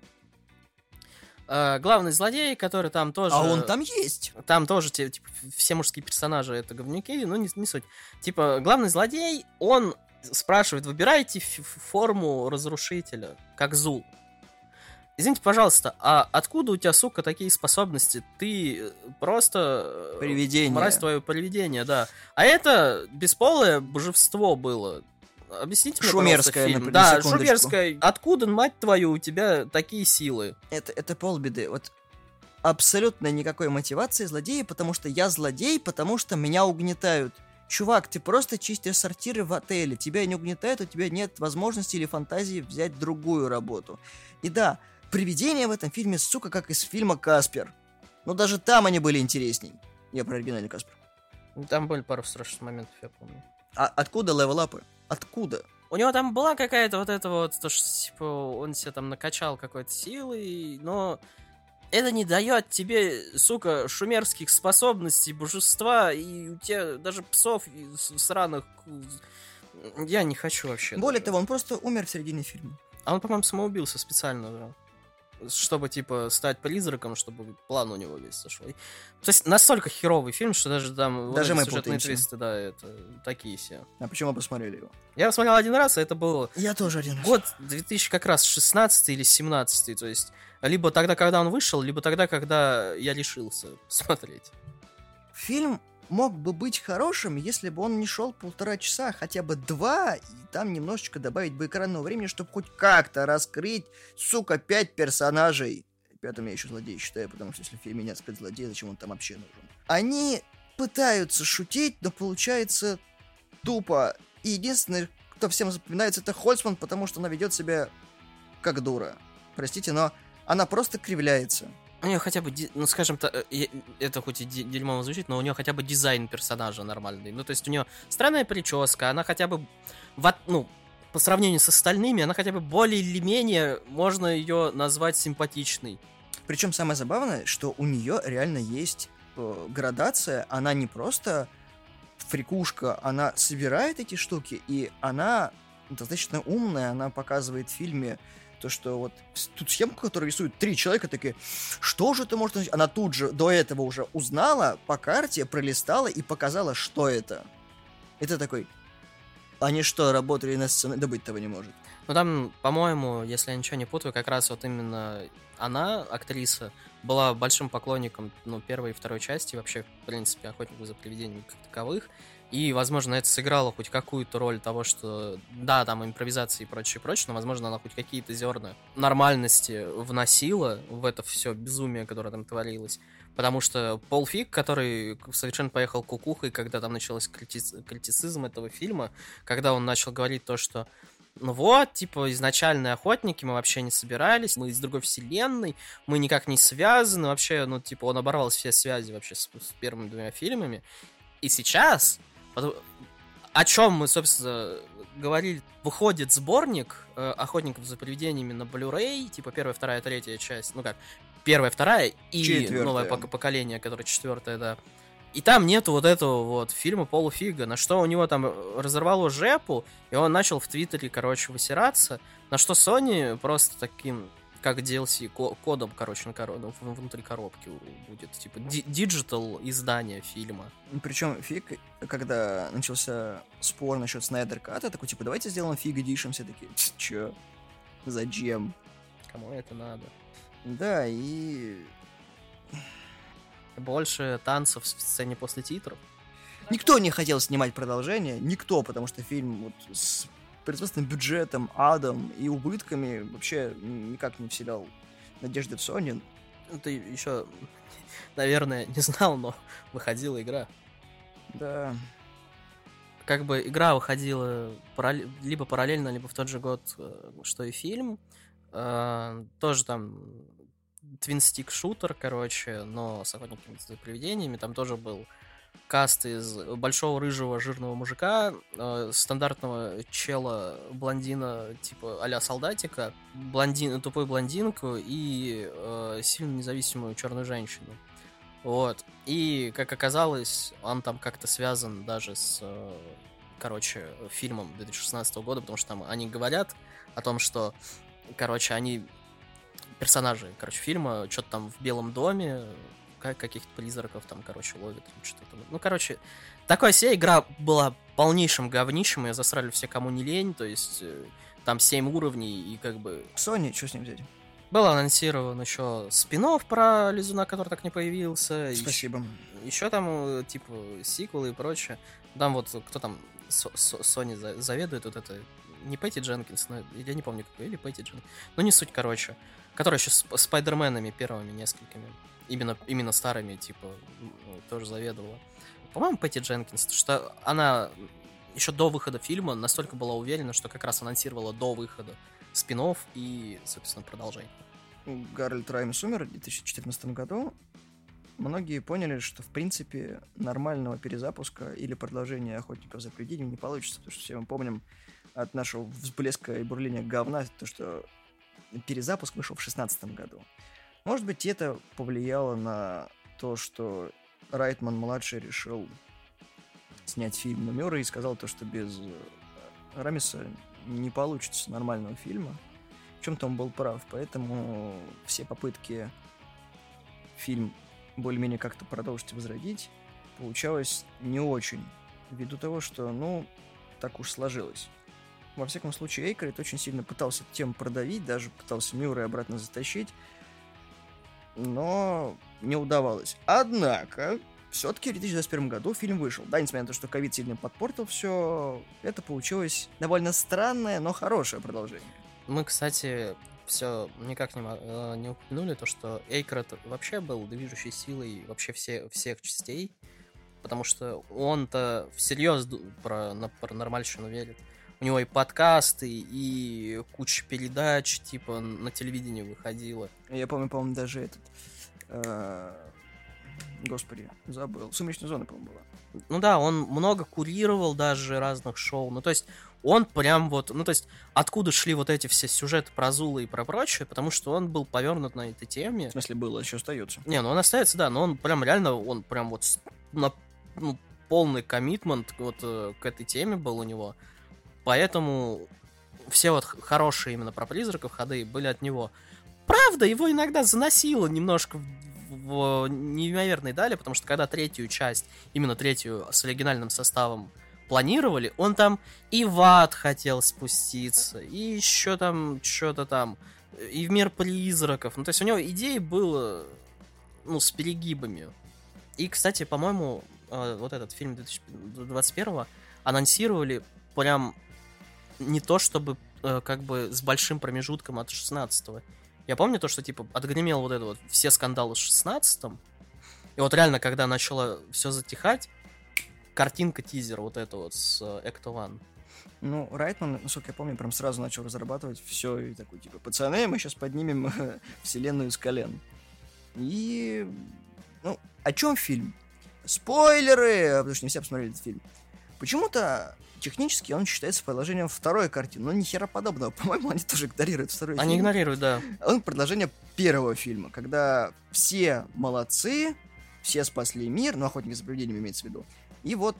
э, главный злодей, который там тоже... А он там есть. Там тоже, типа, все мужские персонажи это говнюки, ну, не, не суть. Типа, главный злодей, он спрашивает, выбирайте форму разрушителя, как Зул. Извините, пожалуйста, а откуда у тебя, сука, такие способности? Ты э, просто... Э, привидение. Мразь твое привидение, да. А это бесполое божество было. Объясните мне, Шумерская, фильм. Например, да, шумерская. Откуда, мать твою, у тебя такие силы? Это, это полбеды. Вот абсолютно никакой мотивации злодея, потому что я злодей, потому что меня угнетают. Чувак, ты просто чистишь сортиры в отеле, тебя не угнетают, у тебя нет возможности или фантазии взять другую работу. И да, привидения в этом фильме, сука, как из фильма «Каспер». Но даже там они были интересней. Я про оригинальный Каспер. Там были пару страшных моментов, я помню. А откуда левелапы? Откуда? У него там была какая-то вот это вот, то, что, типа, он себе там накачал какой-то силы, но это не дает тебе, сука, шумерских способностей, божества, и у тебя даже псов сраных... Я не хочу вообще. Более даже. того, он просто умер в середине фильма. А он, по-моему, самоубился специально, да чтобы, типа, стать призраком, чтобы план у него весь сошел. То есть настолько херовый фильм, что даже там даже мы сюжетные твисты, да, это такие все. А почему посмотрели его? Я посмотрел один раз, и это был... Я тоже один раз. Год 2000 как раз 16 или 17 то есть либо тогда, когда он вышел, либо тогда, когда я решился [laughs] смотреть. Фильм мог бы быть хорошим, если бы он не шел полтора часа, а хотя бы два, и там немножечко добавить бы экранного времени, чтобы хоть как-то раскрыть, сука, пять персонажей. Пятым я еще злодей считаю, потому что если в фильме нет зачем он там вообще нужен? Они пытаются шутить, но получается тупо. И единственное, кто всем запоминается, это Хольцман, потому что она ведет себя как дура. Простите, но она просто кривляется. У нее хотя бы, ну скажем так, э, это хоть и дерьмово звучит, но у нее хотя бы дизайн персонажа нормальный. Ну то есть у нее странная прическа, она хотя бы, в, ну, по сравнению с остальными, она хотя бы более или менее можно ее назвать симпатичной. Причем самое забавное, что у нее реально есть э, градация, она не просто фрикушка, она собирает эти штуки, и она достаточно умная, она показывает в фильме то, что вот тут схемку, которую рисуют три человека, такие, что же это может значить? Она тут же до этого уже узнала по карте, пролистала и показала, что это. Это такой, они что, работали на сцене? Да быть того не может. Ну там, по-моему, если я ничего не путаю, как раз вот именно она, актриса, была большим поклонником ну, первой и второй части, вообще, в принципе, охотников за привидениями как таковых. И, возможно, это сыграло хоть какую-то роль того, что, да, там импровизации и прочее, прочее, но, возможно, она хоть какие-то зерна нормальности вносила в это все безумие, которое там творилось. Потому что Пол Фиг, который совершенно поехал кукухой, когда там началось критицизм этого фильма, когда он начал говорить то, что ну вот, типа, изначальные охотники, мы вообще не собирались, мы из другой вселенной, мы никак не связаны, вообще, ну, типа, он оборвал все связи вообще с, с первыми двумя фильмами. И сейчас о чем мы, собственно, говорили, выходит сборник э, охотников за привидениями на Blu-ray, типа первая, вторая, третья часть, ну как, первая, вторая и Четвертая. новое поколение, которое четвертое, да. И там нету вот этого вот фильма Пола Фига, на что у него там разорвало жепу, и он начал в Твиттере, короче, высираться, на что Sony просто таким как DLC кодом, короче, на коро... Ну, внутри коробки будет, типа, digital издание фильма. Причем фиг, когда начался спор насчет Snyder Cut а, такой, типа, давайте сделаем Фиг edition, все такие, чё? Зачем? Кому это надо? Да, и... Больше танцев в сцене после титров. Никто не хотел снимать продолжение, никто, потому что фильм вот с производственным бюджетом, адом и убытками вообще никак не вселял надежды в Sony. Ну, ты еще, наверное, не знал, но выходила игра. Да. Как бы игра выходила либо параллельно, либо в тот же год, э, что и фильм. Э, тоже там твинстик шутер, короче, но с охотниками за привидениями. Там тоже был каст из большого рыжего жирного мужика, э, стандартного чела блондина типа а солдатика, блондин, тупой блондинку и э, сильно независимую черную женщину. Вот. И, как оказалось, он там как-то связан даже с, э, короче, фильмом 2016 года, потому что там они говорят о том, что, короче, они персонажи, короче, фильма, что-то там в Белом доме, каких-то призраков там, короче, ловит. Что-то. Ну, короче, такая вся игра была полнейшим говнищем, ее засрали все, кому не лень, то есть э, там 7 уровней и как бы... Sony, что с ним взять? Был анонсирован еще спин про Лизуна, который так не появился. Спасибо. Еще, еще там, э, типа, сиквелы и прочее. Там вот, кто там Sony заведует, вот это, не Пэтти Дженкинс, но я не помню, какой, или Пэтти Дженкинс. Ну, не суть, короче. Который еще с Спайдерменами первыми несколькими именно, именно старыми, типа, тоже заведовала. По-моему, Пэтти Дженкинс, что она еще до выхода фильма настолько была уверена, что как раз анонсировала до выхода спин и, собственно, продолжение. Гарольд Раймс умер в 2014 году. Многие поняли, что, в принципе, нормального перезапуска или продолжения «Охотников за привидениями» не получится, потому что все мы помним от нашего взблеска и бурления говна, то, что перезапуск вышел в 2016 году. Может быть, это повлияло на то, что Райтман-младший решил снять фильм «Номера» и сказал то, что без э, Рамиса не получится нормального фильма. В чем-то он был прав, поэтому все попытки фильм более-менее как-то продолжить возродить получалось не очень, ввиду того, что, ну, так уж сложилось. Во всяком случае, Эйкрит очень сильно пытался тем продавить, даже пытался Мюррей обратно затащить, но не удавалось. Однако, все-таки в 2021 году фильм вышел. Да, несмотря на то, что ковид сильно подпортил все, это получилось довольно странное, но хорошее продолжение. Мы, кстати, все никак не, э, не упомянули то, что Эйкрот вообще был движущей силой вообще все, всех частей, потому что он-то всерьез про, про нормальщину верит у него и подкасты, и куча передач, типа, на телевидении выходила. Я помню, по-моему, даже этот... Э, господи, забыл. Сумеречная зона, по-моему, была. Ну да, он много курировал даже разных шоу. Ну, то есть, он прям вот... Ну, то есть, откуда шли вот эти все сюжеты про Зулы и про прочее, потому что он был повернут на этой теме. В смысле, было, еще остается. Не, ну он остается, да, но он прям реально, он прям вот на ну, полный коммитмент вот э, к этой теме был у него. Поэтому все вот хорошие именно про призраков ходы были от него. Правда, его иногда заносило немножко в, в неимоверной дали, потому что когда третью часть, именно третью с оригинальным составом планировали, он там и в ад хотел спуститься, и еще там что-то там, и в мир призраков. Ну, то есть у него идеи было, ну, с перегибами. И, кстати, по-моему, э, вот этот фильм 2021 анонсировали прям не то чтобы э, как бы с большим промежутком от 16-го. Я помню то, что типа отгремел вот это вот все скандалы с 16-м. И вот реально, когда начало все затихать, картинка тизер вот это вот с э, Ecto One. Ну, Райтман, насколько я помню, прям сразу начал разрабатывать все и такой, типа, пацаны, мы сейчас поднимем [laughs] вселенную с колен. И, ну, о чем фильм? Спойлеры! Потому что не все посмотрели этот фильм. Почему-то технически он считается продолжением второй картины, но ни хера подобного. [laughs] По-моему, они тоже игнорируют второй Они фильм. игнорируют, да. Он продолжение первого фильма, когда все молодцы, все спасли мир, ну, охотники за привидениями имеется в виду. И вот,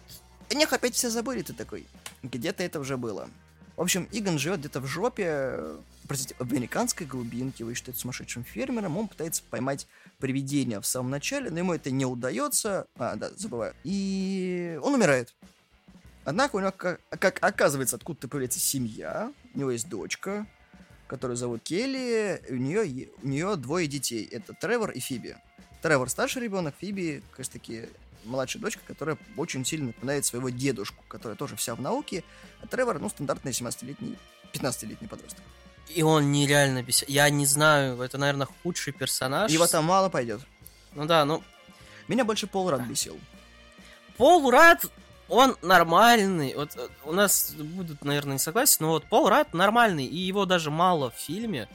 них опять все забыли, ты такой. Где-то это уже было. В общем, Игон живет где-то в жопе, простите, в американской глубинке, вы считаете сумасшедшим фермером, он пытается поймать привидение в самом начале, но ему это не удается. А, да, забываю. И он умирает. Однако у него, как, как оказывается, откуда-то появляется семья, у него есть дочка, которую зовут Келли, у нее, у нее двое детей, это Тревор и Фиби. Тревор старший ребенок, Фиби, как раз таки, младшая дочка, которая очень сильно напоминает своего дедушку, которая тоже вся в науке, а Тревор, ну, стандартный 17-летний, 15-летний подросток. И он нереально бесит. Я не знаю, это, наверное, худший персонаж. Его там мало пойдет. Ну да, ну... Меня больше Пол Рад бесил. Пол Рад, он нормальный. Вот э, у нас будут, наверное, не согласен, но вот Пол Рад нормальный, и его даже мало в фильме.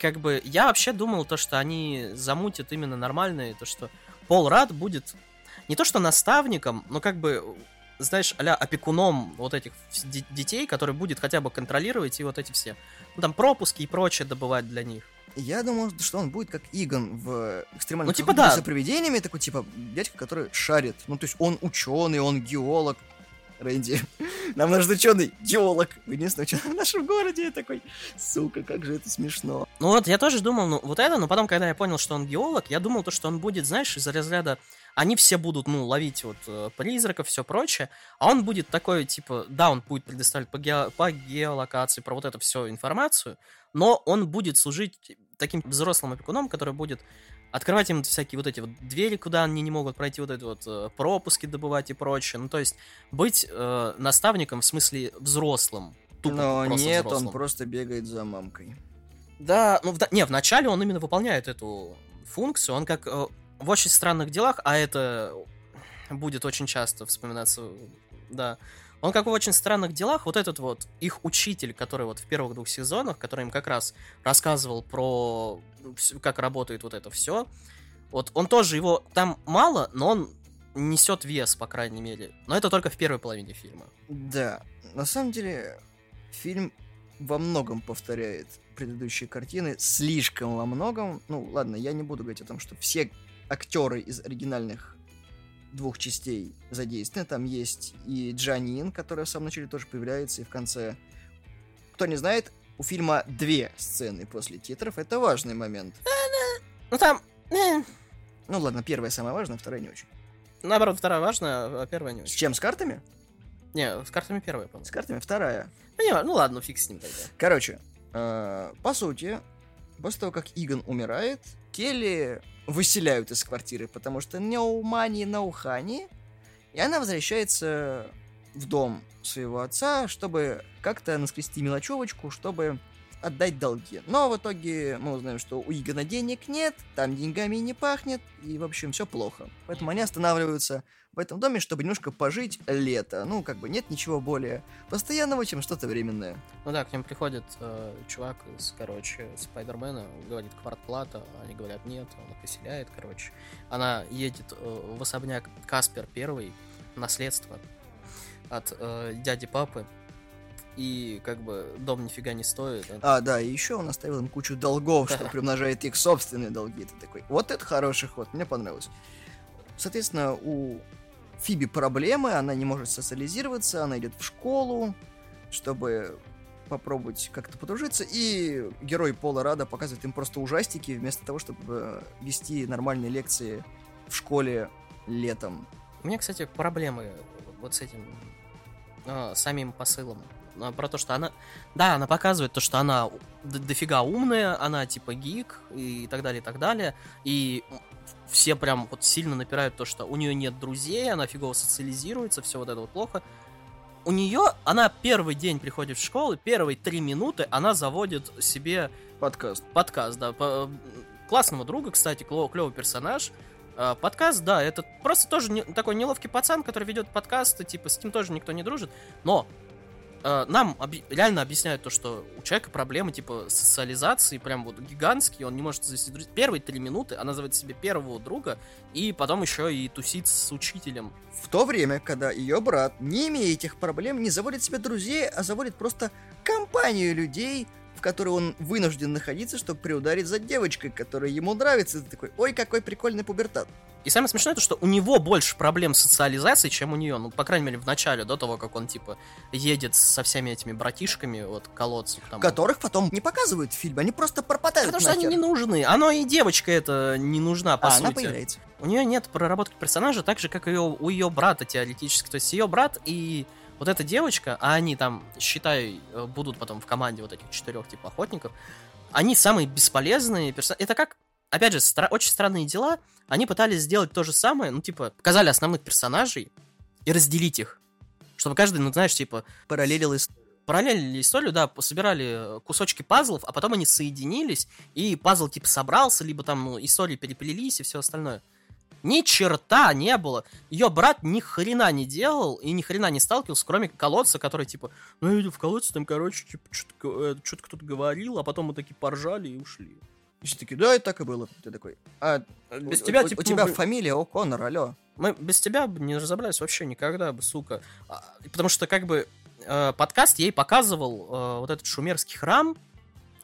Как бы я вообще думал то, что они замутят именно нормальное, то, что Пол Рад будет не то что наставником, но как бы знаешь, а опекуном вот этих детей, который будет хотя бы контролировать и вот эти все, ну, там, пропуски и прочее добывать для них. Я думал, что он будет как Игон в экстремальном ну, типа, да. за привидениями, такой, типа, дядька, который шарит. Ну, то есть он ученый, он геолог. Рэнди, [laughs] нам нужен ученый геолог. Единственный ученый в нашем городе. Я такой, сука, как же это смешно. Ну вот, я тоже думал, ну, вот это, но потом, когда я понял, что он геолог, я думал то, что он будет, знаешь, из разряда они все будут, ну, ловить вот э, призраков, все прочее, а он будет такой, типа, да, он будет предоставлять по, ге по геолокации про вот эту всю информацию, но он будет служить таким взрослым опекуном, который будет открывать им всякие вот эти вот двери, куда они не могут пройти, вот эти вот э, пропуски добывать и прочее. Ну, то есть быть э, наставником в смысле взрослым. Тупо, Но нет, взрослым. он просто бегает за мамкой. Да, ну, в, не, вначале он именно выполняет эту функцию, он как э, в очень странных делах, а это будет очень часто вспоминаться, да. Он как в очень странных делах, вот этот вот их учитель, который вот в первых двух сезонах, который им как раз рассказывал про как работает вот это все, вот он тоже его там мало, но он несет вес, по крайней мере. Но это только в первой половине фильма. Да, на самом деле фильм во многом повторяет предыдущие картины, слишком во многом. Ну, ладно, я не буду говорить о том, что все актеры из оригинальных двух частей задействованы. Там есть и Джанин, которая в самом начале тоже появляется, и в конце. Кто не знает, у фильма две сцены после титров. Это важный момент. Ну там... Э. Ну ладно, первая самая важная, вторая не очень. Наоборот, вторая важная, а первая не очень. С чем, с картами? Не, с картами первая, по С картами вторая. Ну, не, ну ладно, фиг с ним тогда. Короче, э, по сути, после того, как Игон умирает, Келли выселяют из квартиры, потому что no money, no honey, и она возвращается в дом своего отца, чтобы как-то наскрести мелочевочку, чтобы отдать долги. Но в итоге мы узнаем, что у Игона денег нет, там деньгами не пахнет, и, в общем, все плохо. Поэтому они останавливаются в этом доме, чтобы немножко пожить лето. Ну, как бы нет ничего более постоянного, чем что-то временное. Ну да, к ним приходит э, чувак из, короче, Спайдермена, говорит квартплата, они говорят нет, он поселяет, короче. Она едет э, в особняк Каспер первый, наследство от э, дяди папы, и как бы дом нифига не стоит. А, да, и еще он оставил им кучу долгов, что [laughs] примножает их собственные долги. Ты такой, вот это хороший ход, мне понравилось. Соответственно, у Фиби проблемы, она не может социализироваться, она идет в школу, чтобы попробовать как-то подружиться, и герой Пола Рада показывает им просто ужастики, вместо того, чтобы вести нормальные лекции в школе летом. У меня, кстати, проблемы вот с этим э, самим посылом. А, про то, что она... Да, она показывает то, что она дофига умная, она типа гик и так далее, и так далее. И все прям вот сильно напирают то, что у нее нет друзей, она фигово социализируется, все вот это вот плохо. У нее, она первый день приходит в школу, первые три минуты она заводит себе... Подкаст. Подкаст, да. По... Классного друга, кстати, клев, клевый персонаж. А, подкаст, да, это просто тоже не, такой неловкий пацан, который ведет подкасты, типа, с ним тоже никто не дружит. Но Э, нам об- реально объясняют то, что у человека проблемы типа социализации прям вот гигантские, он не может завести друзей. Первые три минуты она зовет себе первого друга и потом еще и тусит с учителем. В то время, когда ее брат, не имея этих проблем, не заводит себе друзей, а заводит просто компанию людей, которой он вынужден находиться, чтобы приударить за девочкой, которая ему нравится. Ты такой, ой, какой прикольный пубертат. И самое смешное, то, что у него больше проблем с социализацией, чем у нее. Ну, по крайней мере, в начале, до того, как он, типа, едет со всеми этими братишками, вот, колодцу. Там. Которых потом не показывают в фильме, они просто пропадают Потому нахер. что они не нужны. Оно и девочка это не нужна, по а, сути. она появляется. У нее нет проработки персонажа, так же, как и у ее брата теоретически. То есть ее брат и вот эта девочка, а они там, считай, будут потом в команде вот этих четырех, типа, охотников, они самые бесполезные персонажи. Это как опять же, стра- очень странные дела. Они пытались сделать то же самое, ну, типа, показали основных персонажей и разделить их. Чтобы каждый, ну, знаешь, типа... Параллелил параллельно историю, да, собирали кусочки пазлов, а потом они соединились, и пазл типа собрался, либо там ну, истории переплелись и все остальное. Ни черта не было. Ее брат ни хрена не делал и ни хрена не сталкивался, кроме колодца, который типа, ну я видел в колодце, там, короче, типа, что-то, что-то кто-то говорил, а потом мы такие поржали и ушли. И все такие, да, это так и было. Ты такой, а без у, тебя, у, типа, у тебя ну, фамилия О'Коннор, алло. Мы без тебя бы не разобрались вообще никогда бы, сука. А, потому что, как бы, э, подкаст ей показывал э, вот этот шумерский храм,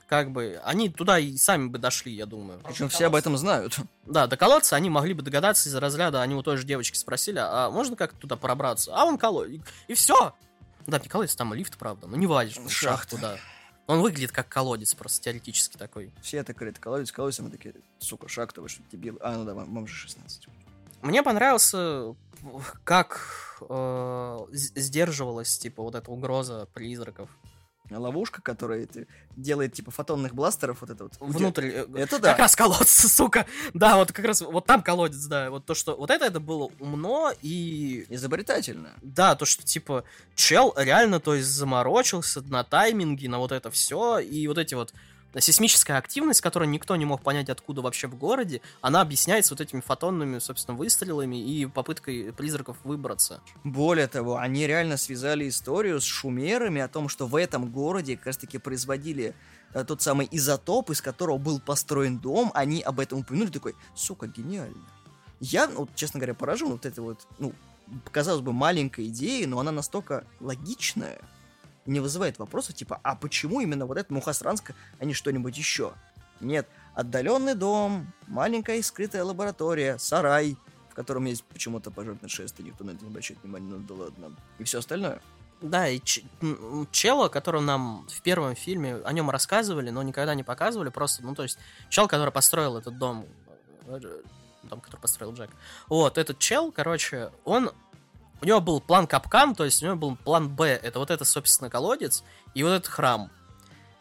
как бы, они туда и сами бы дошли, я думаю. Причем все об этом знают. Да, до колодца они могли бы догадаться из-за разряда, они у той же девочки спросили, а можно как-то туда пробраться? А он колодец. И все. Да, не колодец, там лифт, правда, но не важно. Шахту, да. Он выглядит как колодец просто теоретически такой. Все так говорят, колодец, колодец, мы такие, сука, шахта, вы что, дебил? А, ну да, вам же 16. Мне понравился, как э, сдерживалась, типа, вот эта угроза призраков ловушка, которая делает типа фотонных бластеров, вот это вот. Внутрь. Э, это да. Как раз колодец, [laughs] сука. Да, вот как раз, вот там колодец, да. Вот то, что, вот это, это было умно и... Изобретательно. Да, то, что, типа, чел реально, то есть, заморочился на тайминге, на вот это все, и вот эти вот сейсмическая активность, которую никто не мог понять, откуда вообще в городе, она объясняется вот этими фотонными, собственно, выстрелами и попыткой призраков выбраться. Более того, они реально связали историю с шумерами о том, что в этом городе как раз-таки производили э, тот самый изотоп, из которого был построен дом, они об этом упомянули, такой, сука, гениально. Я, ну, честно говоря, поражен вот этой вот, ну, казалось бы, маленькой идеей, но она настолько логичная, не вызывает вопросов, типа, а почему именно вот это Мухасранска, а не что-нибудь еще? Нет, отдаленный дом, маленькая скрытая лаборатория, сарай, в котором есть почему-то пожарное шествие, никто на это не обращает внимания, ну да ладно, и все остальное. Да, и ч- чела, которого нам в первом фильме о нем рассказывали, но никогда не показывали, просто, ну, то есть, чел, который построил этот дом, э, дом, который построил Джек. Вот, этот чел, короче, он у него был план капкан, то есть у него был план Б. Это вот это, собственно, колодец и вот этот храм.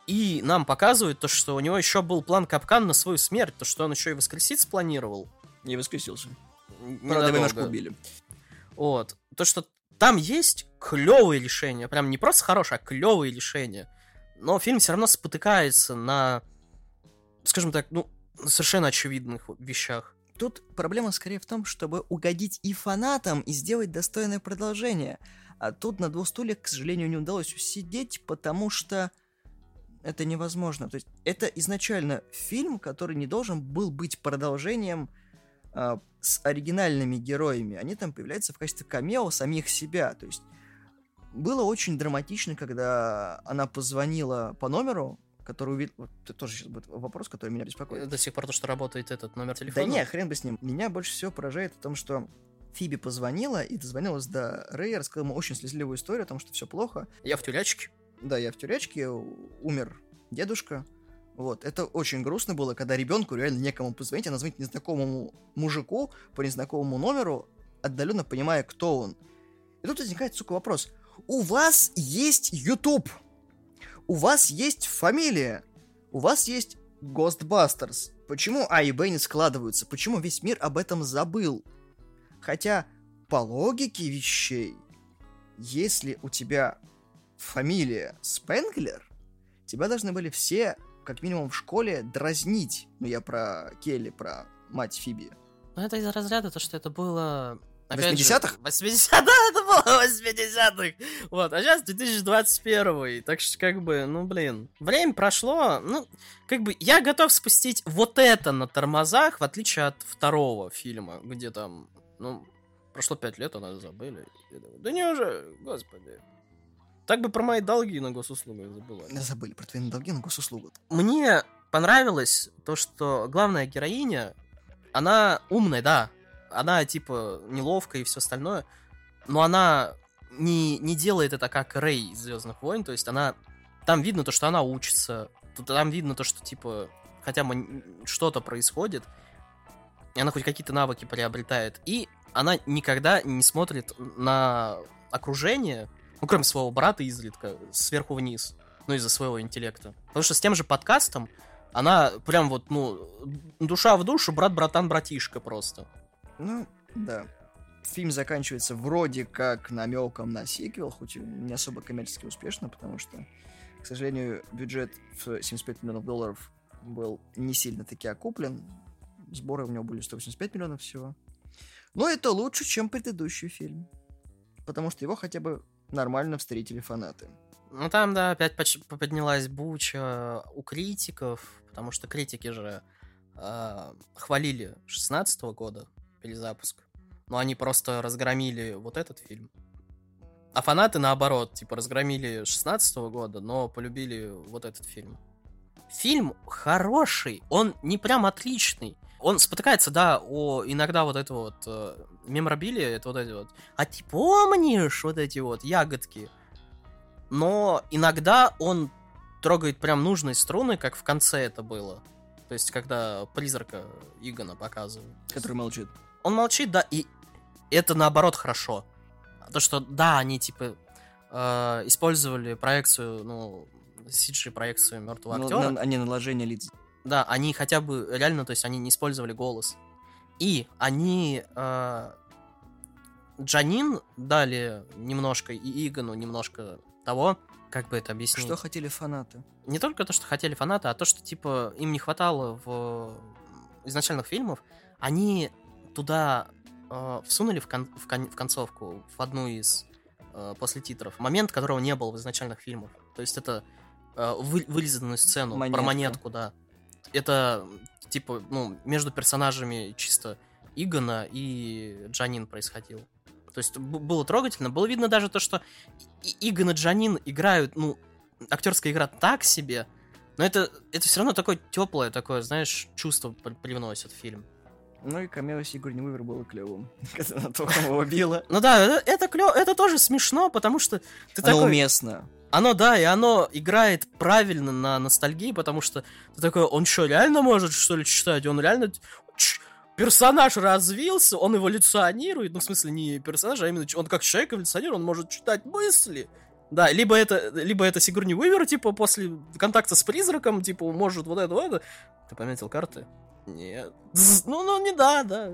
И нам показывают то, что у него еще был план капкан на свою смерть, то, что он еще и воскресить спланировал. Не воскресился. Правда, немножко убили. Вот. То, что там есть клевые решения. Прям не просто хорошие, а клевые решения. Но фильм все равно спотыкается на, скажем так, ну, совершенно очевидных вещах. Тут проблема скорее в том, чтобы угодить и фанатам, и сделать достойное продолжение. А тут на двух стульях, к сожалению, не удалось усидеть, потому что это невозможно. То есть это изначально фильм, который не должен был быть продолжением э, с оригинальными героями. Они там появляются в качестве камео самих себя. То есть было очень драматично, когда она позвонила по номеру, который увидел... Вот это тоже сейчас будет вопрос, который меня беспокоит. До сих пор то, что работает этот номер телефона? Да не, хрен бы с ним. Меня больше всего поражает в том, что Фиби позвонила и дозвонилась до Рэя, рассказала ему очень слезливую историю о том, что все плохо. Я в тюрячке. Да, я в тюрячке, умер дедушка. Вот, это очень грустно было, когда ребенку реально некому позвонить, она звонит незнакомому мужику по незнакомому номеру, отдаленно понимая, кто он. И тут возникает, сука, вопрос. У вас есть YouTube у вас есть фамилия, у вас есть Ghostbusters. Почему А и Б не складываются? Почему весь мир об этом забыл? Хотя, по логике вещей, если у тебя фамилия Спенглер, тебя должны были все, как минимум в школе, дразнить. Ну, я про Келли, про мать Фиби. Ну, это из разряда то, что это было 80-х? 80 [laughs] да, это было 80-х. Вот, а сейчас 2021. Так что, как бы, ну, блин. Время прошло, ну, как бы, я готов спустить вот это на тормозах, в отличие от второго фильма, где там, ну, прошло 5 лет, а нас забыли. Да не уже, господи. Так бы про мои долги на госуслугу забыла. Забыли про твои долги на госуслугу. Мне понравилось то, что главная героиня, она умная, да, она, типа, неловкая и все остальное, но она не, не делает это как Рэй из Звездных войн, то есть она... Там видно то, что она учится, там видно то, что, типа, хотя бы что-то происходит, и она хоть какие-то навыки приобретает, и она никогда не смотрит на окружение, ну, кроме своего брата изредка, сверху вниз, ну, из-за своего интеллекта. Потому что с тем же подкастом Она прям вот, ну, душа в душу, брат-братан-братишка просто. Ну, да. Фильм заканчивается вроде как намеком на сиквел, хоть и не особо коммерчески успешно, потому что, к сожалению, бюджет в 75 миллионов долларов был не сильно таки окуплен. Сборы у него были 185 миллионов всего. Но это лучше, чем предыдущий фильм. Потому что его хотя бы нормально встретили фанаты. Ну там, да, опять поднялась буча у критиков, потому что критики же э, хвалили 16 -го года перезапуск, но они просто разгромили вот этот фильм. А фанаты, наоборот, типа, разгромили 16 -го года, но полюбили вот этот фильм. Фильм хороший, он не прям отличный. Он спотыкается, да, о иногда вот это вот э, меморабилия, это вот эти вот. А ты помнишь вот эти вот ягодки? Но иногда он трогает прям нужные струны, как в конце это было. То есть, когда призрака Игона показывают. Который молчит. Он молчит, да, и это наоборот хорошо. То, что, да, они, типа, э, использовали проекцию, ну, CG-проекцию мертвого ну, актера. На, они наложение лиц. Да, они хотя бы реально, то есть они не использовали голос. И они э, Джанин дали немножко, и Игону немножко того, как бы это объяснить. Что хотели фанаты? Не только то, что хотели фанаты, а то, что, типа, им не хватало в изначальных фильмов, они туда э, всунули в, кон- в, кон- в концовку, в одну из э, после титров, момент, которого не было в изначальных фильмах. То есть это э, вы- вырезанную сцену Монетка. про монетку, да. Это, типа, ну, между персонажами чисто Игона и Джанин происходило. То есть было трогательно. Было видно даже то, что и- Игон и Джанин играют, ну, актерская игра так себе, но это, это все равно такое теплое, такое, знаешь, чувство при- привносит в фильм. Ну и камео Сигурни Уивер было клевым, [laughs] когда она током его била. Ну да, это, это клево, это тоже смешно, потому что ты Оно такой... уместно. Оно, да, и оно играет правильно на ностальгии, потому что ты такой, он что, реально может, что ли, читать? Он реально... Ч- персонаж развился, он эволюционирует, ну, в смысле, не персонаж, а именно он как человек эволюционирует, он может читать мысли. Да, либо это, либо это Сигурни Уивер, типа, после контакта с призраком, типа, может вот это, вот это. Ты пометил карты? Нет. Ну, ну, не да, да.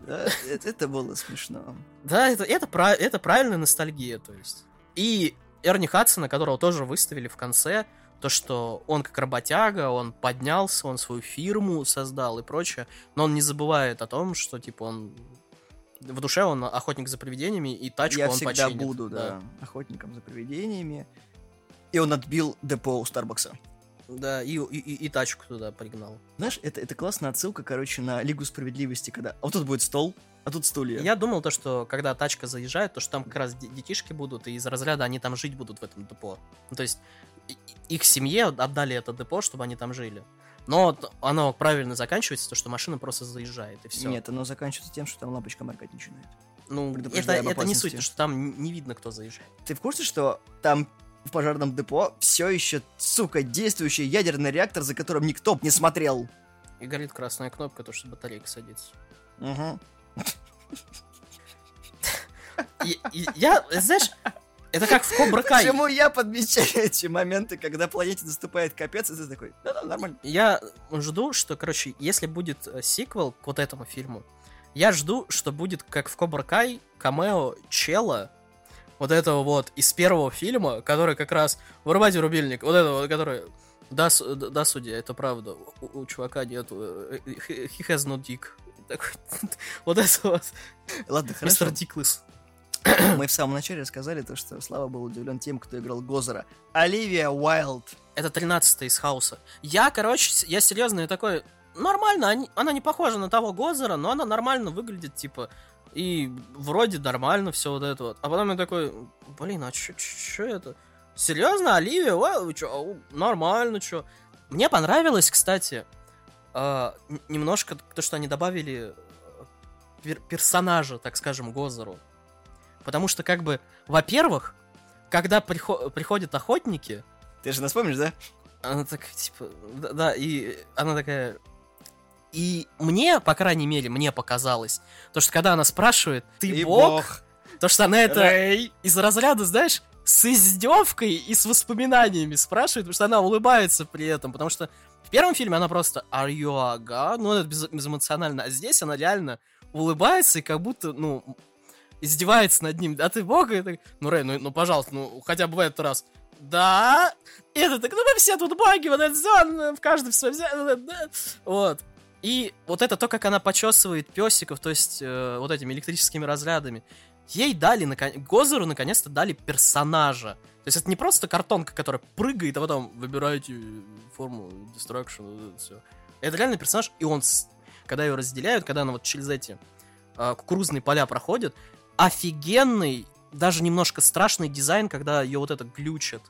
Да, это, это было смешно. Да, это, это, это правильная ностальгия, то есть. И Эрни Хадсона, которого тоже выставили в конце, то, что он как работяга, он поднялся, он свою фирму создал и прочее, но он не забывает о том, что, типа, он в душе он охотник за привидениями, и тачку Я он всегда починит. буду, да, охотником за привидениями. И он отбил депо у Старбакса. Да, и, и, и- и тачку туда пригнал. Знаешь, это, это классная отсылка, короче, на Лигу Справедливости, когда... А вот тут будет стол, а тут стулья. Я думал то, что когда тачка заезжает, то что там как раз де- детишки будут, и из разряда они там жить будут в этом депо. Ну, то есть их семье отдали это депо, чтобы они там жили. Но оно правильно заканчивается, то что машина просто заезжает, и все. Нет, оно заканчивается тем, что там лампочка моргать начинает. ну, это, это не суть, то, что там не видно, кто заезжает. Ты в курсе, что там в пожарном депо все еще, сука, действующий ядерный реактор, за которым никто не смотрел? И горит красная кнопка, то, что батарейка садится. Угу. Я, знаешь, это как в Кобра Кай. Почему я подмечаю эти моменты, когда планете наступает капец, и ты такой, да-да, нормально. Я жду, что, короче, если будет э, сиквел к вот этому фильму, я жду, что будет как в Кобра Кай камео Чела, вот этого вот из первого фильма, который как раз вырубайте рубильник, вот этого, который да, да, судья, это правда. У, у чувака нет. э, э, He has no dick. [laughs] Вот это вот. Ладно, Мистер хорошо. Диклес. Мы в самом начале рассказали то, что Слава был удивлен тем, кто играл Гозера. Оливия Уайлд. Это 13 из Хауса. Я, короче, я серьезно я такой, нормально, они- она не похожа на того Гозера, но она нормально выглядит, типа, и вроде нормально все вот это вот. А потом я такой, блин, а чё это? Серьезно, Оливия? Вы чё, нормально, чё? Мне понравилось, кстати, э, немножко то, что они добавили э, пер- персонажа, так скажем, Гозеру. Потому что, как бы, во-первых, когда прихо- приходят охотники, Ты же нас помнишь, да? она такая, типа, да, да, и она такая... И мне, по крайней мере, мне показалось, то, что когда она спрашивает, ты, бог? То, что она это Рэй. из разряда, знаешь, с издевкой и с воспоминаниями спрашивает, потому что она улыбается при этом, потому что В первом фильме она просто «Are you a god?» Ну, это без, безэмоционально. А здесь она реально улыбается и как будто, ну, издевается над ним. Да ты бог? И так, ну, Рэй, ну, ну, пожалуйста, ну, хотя бы в этот раз. Да? И это так, ну, мы все тут боги, вот это все, в каждом да. Вот. И вот это то, как она почесывает песиков, то есть э, вот этими электрическими разрядами. Ей дали, наконец, Гозеру наконец-то дали персонажа. То есть это не просто картонка, которая прыгает, а потом выбираете форму Destruction, вот это все. Это реальный персонаж, и он, когда ее разделяют, когда она вот через эти э, кукурузные поля проходит, офигенный, даже немножко страшный дизайн, когда ее вот это глючит.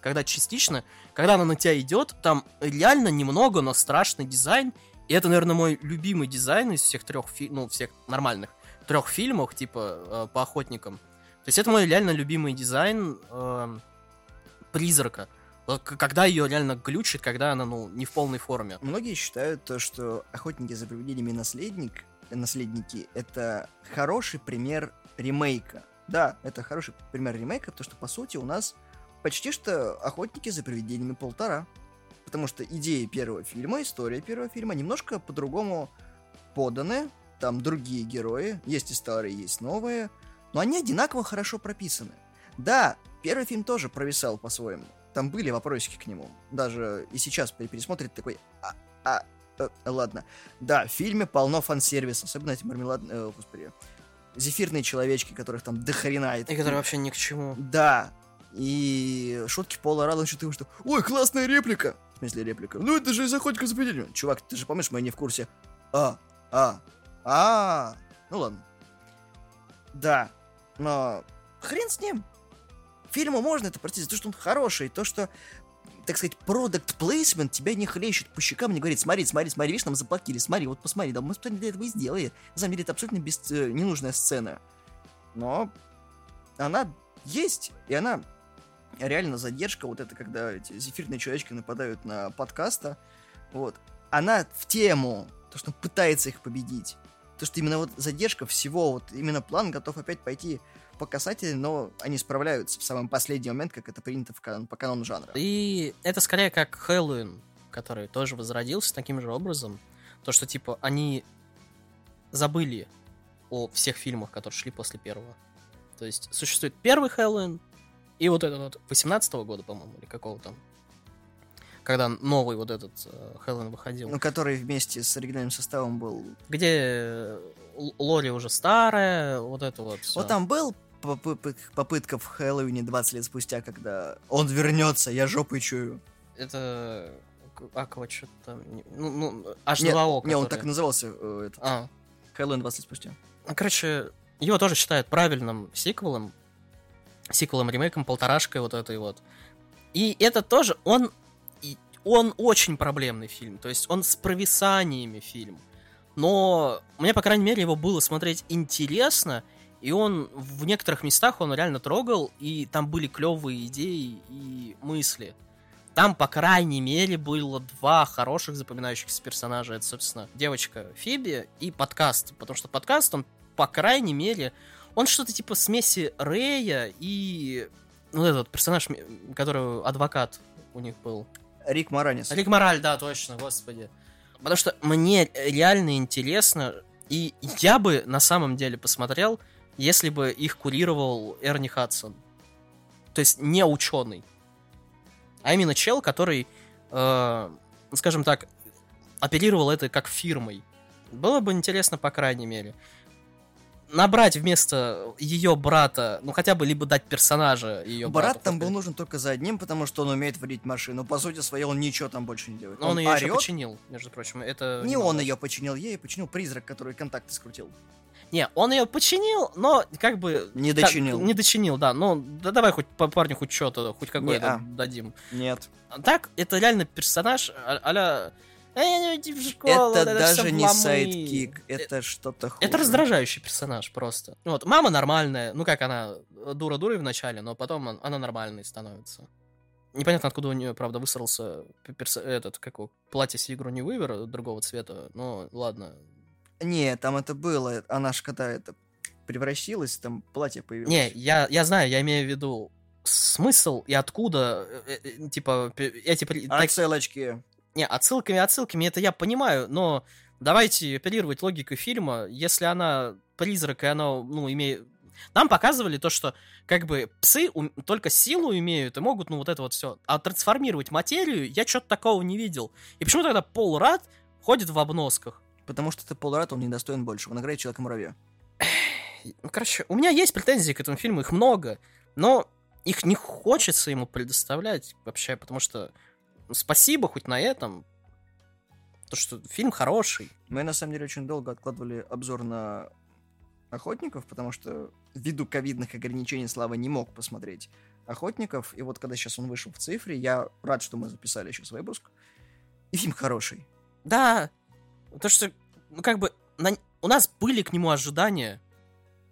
Когда частично, когда она на тебя идет, там реально немного, но страшный дизайн, и это, наверное, мой любимый дизайн из всех трех, фи- ну, всех нормальных трех фильмов, типа, э, по охотникам. То есть это мой реально любимый дизайн э, призрака. Когда ее реально глючит, когда она, ну, не в полной форме. Многие считают то, что охотники за привидениями наследник, наследники это хороший пример ремейка. Да, это хороший пример ремейка, потому что, по сути, у нас почти что охотники за привидениями полтора. Потому что идеи первого фильма, история первого фильма немножко по-другому поданы. Там другие герои, есть и старые, есть новые, но они одинаково хорошо прописаны. Да, первый фильм тоже провисал по-своему. Там были вопросики к нему. Даже и сейчас при пересмотре такой... А, а, э, ладно. Да, в фильме полно фан-сервиса, особенно эти мармеладные... Э, господи. Зефирные человечки, которых там дохрена. И которые вообще ни к чему. Да. И шутки Пола Радон что ты что «Ой, классная реплика!» Смысле реплика? Ну это же из охотника за привидениями. Чувак, ты же помнишь, мы не в курсе. А, а, а, ну ладно. Да, но хрен с ним. Фильму можно это простить за то, что он хороший, то, что так сказать, продукт плейсмент тебя не хлещет по щекам, не говорит, смотри, смотри, смотри, видишь, нам заплатили, смотри, вот посмотри, да мы специально для этого и сделали. На самом деле это абсолютно без, э, ненужная сцена. Но она есть, и она реально задержка, вот это, когда эти зефирные человечки нападают на подкаста, вот, она в тему, то, что пытается их победить. То, что именно вот задержка всего, вот именно план готов опять пойти по касательной, но они справляются в самый последний момент, как это принято в кан по канону жанра. И это скорее как Хэллоуин, который тоже возродился таким же образом. То, что, типа, они забыли о всех фильмах, которые шли после первого. То есть существует первый Хэллоуин, и вот этот вот 18 -го года, по-моему, или какого там, когда новый вот этот э, Хэллоуин выходил. Ну, который вместе с оригинальным составом был. Где э, Лори уже старая, вот это вот. Всё. Вот там был попытка в Хэллоуине 20 лет спустя, когда он вернется, я жопой чую. Это Аква что-то там. Ну, ну, H2O. Не, не, он так и назывался. Э, этот. А. Хэллоуин 20 лет спустя. Короче, его тоже считают правильным сиквелом, сиквелом, ремейком, полторашкой вот этой вот. И это тоже, он, он очень проблемный фильм, то есть он с провисаниями фильм. Но мне, по крайней мере, его было смотреть интересно, и он в некоторых местах он реально трогал, и там были клевые идеи и мысли. Там, по крайней мере, было два хороших запоминающихся персонажа. Это, собственно, девочка Фиби и подкаст. Потому что подкаст, он, по крайней мере, он что-то типа смеси Рэя и... Ну, этот персонаж, который адвокат у них был. Рик Моранис. Рик Мораль, да, точно, господи. Потому что мне реально интересно, и я бы на самом деле посмотрел, если бы их курировал Эрни Хадсон. То есть не ученый. А именно чел, который, э, скажем так, оперировал это как фирмой. Было бы интересно, по крайней мере набрать вместо ее брата, ну хотя бы либо дать персонажа ее Брат брату, там был нужен только за одним, потому что он умеет водить машину. По сути своей он ничего там больше не делает. Но он, он ее еще починил, между прочим. Это не он ее починил, ей починил призрак, который контакты скрутил. Не, он ее починил, но как бы... Не дочинил. Как, не дочинил, да. Ну, да давай хоть по парню хоть что-то, хоть какое-то дадим. Нет. Так, это реально персонаж а-ля... В школу, это, это даже не sidekick, это э, что-то хуже. Это раздражающий персонаж просто. Вот, мама нормальная, ну как она, дура-дурой в начале, но потом она нормальной становится. Непонятно, откуда у нее, правда, высрался перс... этот, как его, платье Сигурни Уивер другого цвета, но ладно. Не, там это было, она ж когда это превращилась, там платье появилось. Не, я, я знаю, я имею в виду смысл и откуда, э, э, типа, эти... Отсылочки. Не, отсылками, отсылками, это я понимаю, но давайте оперировать логикой фильма. Если она призрак, и она, ну, имеет... Нам показывали то, что как бы псы ум... только силу имеют и могут, ну, вот это вот все. А трансформировать материю я что-то такого не видел. И почему тогда Пол Рад ходит в обносках? Потому что ты Пол Рад, он недостоин больше. Он играет Человека-муравья. Ну, короче, у меня есть претензии к этому фильму, их много, но их не хочется ему предоставлять вообще, потому что спасибо хоть на этом, то что фильм хороший. Мы на самом деле очень долго откладывали обзор на охотников, потому что ввиду ковидных ограничений Слава не мог посмотреть охотников. И вот когда сейчас он вышел в цифре, я рад, что мы записали сейчас выпуск. И фильм хороший. Да, то что, ну как бы, на... у нас были к нему ожидания,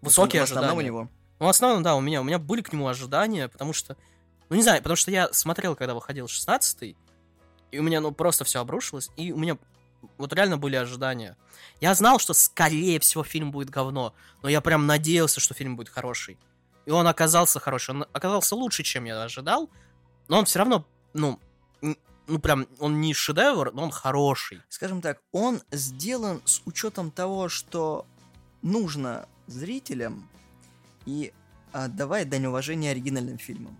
высокие в ожидания. у него. Ну, в основном, да, у меня, у меня были к нему ожидания, потому что, ну, не знаю, потому что я смотрел, когда выходил 16-й, и у меня, ну, просто все обрушилось, и у меня вот реально были ожидания. Я знал, что, скорее всего, фильм будет говно, но я прям надеялся, что фильм будет хороший. И он оказался хороший, он оказался лучше, чем я ожидал, но он все равно, ну, ну прям, он не шедевр, но он хороший. Скажем так, он сделан с учетом того, что нужно зрителям и отдавая дань уважения оригинальным фильмам.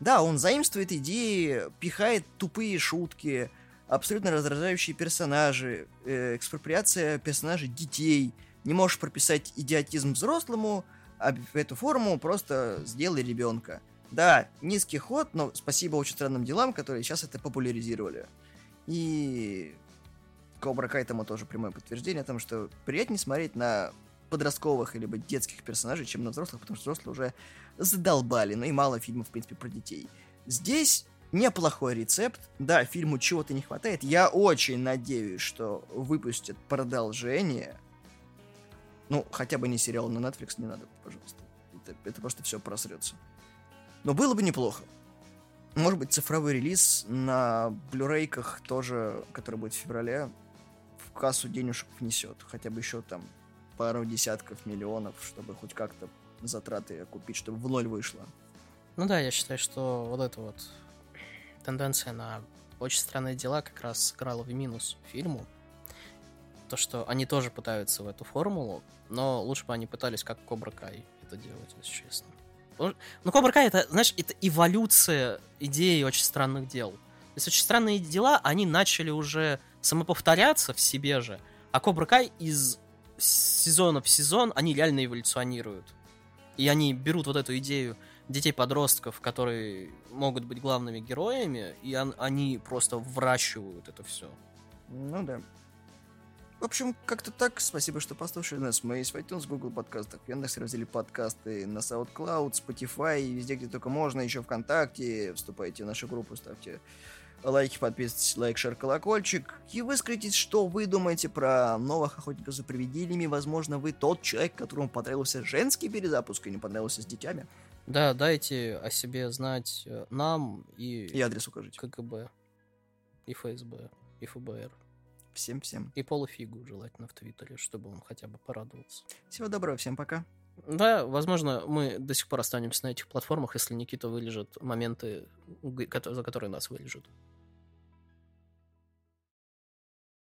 Да, он заимствует идеи, пихает тупые шутки, абсолютно раздражающие персонажи, э, экспроприация персонажей детей. Не можешь прописать идиотизм взрослому, а эту форму просто сделай ребенка. Да, низкий ход, но спасибо очень странным делам, которые сейчас это популяризировали. И Кобра Кай тому тоже прямое подтверждение о том, что приятнее смотреть на подростковых либо детских персонажей, чем на взрослых, потому что взрослые уже задолбали, ну и мало фильмов, в принципе, про детей. Здесь неплохой рецепт. Да, фильму чего-то не хватает. Я очень надеюсь, что выпустят продолжение. Ну, хотя бы не сериал на Netflix, не надо, пожалуйста. Это, это просто все просрется. Но было бы неплохо. Может быть, цифровой релиз на блюрейках тоже, который будет в феврале, в кассу денежек внесет. Хотя бы еще там пару десятков миллионов, чтобы хоть как-то затраты окупить, чтобы в ноль вышло. Ну да, я считаю, что вот эта вот тенденция на очень странные дела как раз сыграла в минус фильму. То, что они тоже пытаются в эту формулу, но лучше бы они пытались как Кобра Кай это делать, если честно. Ну, Кобра Кай это, знаешь, это эволюция идеи очень странных дел. То есть очень странные дела, они начали уже самоповторяться в себе же, а Кобра Кай из сезона в сезон они реально эволюционируют. И они берут вот эту идею детей-подростков, которые могут быть главными героями, и он, они просто вращивают это все. Ну да. В общем, как-то так. Спасибо, что послушали нас. Мы есть в iTunes, Google подкастах, в Яндекс разделе подкасты, на SoundCloud, Spotify, везде, где только можно, еще ВКонтакте. Вступайте в нашу группу, ставьте лайки, подписывайтесь, лайк, шер, колокольчик. И выскажитесь, что вы думаете про новых охотников за привидениями. Возможно, вы тот человек, которому понравился женский перезапуск и не понравился с детьми. Да, дайте о себе знать э, нам и... И адрес укажите. КГБ, и ФСБ, и ФБР. Всем-всем. И полуфигу желательно в Твиттере, чтобы он хотя бы порадовался. Всего доброго, всем пока. Да, возможно, мы до сих пор останемся на этих платформах, если Никита вылежит моменты, за которые нас вылежат.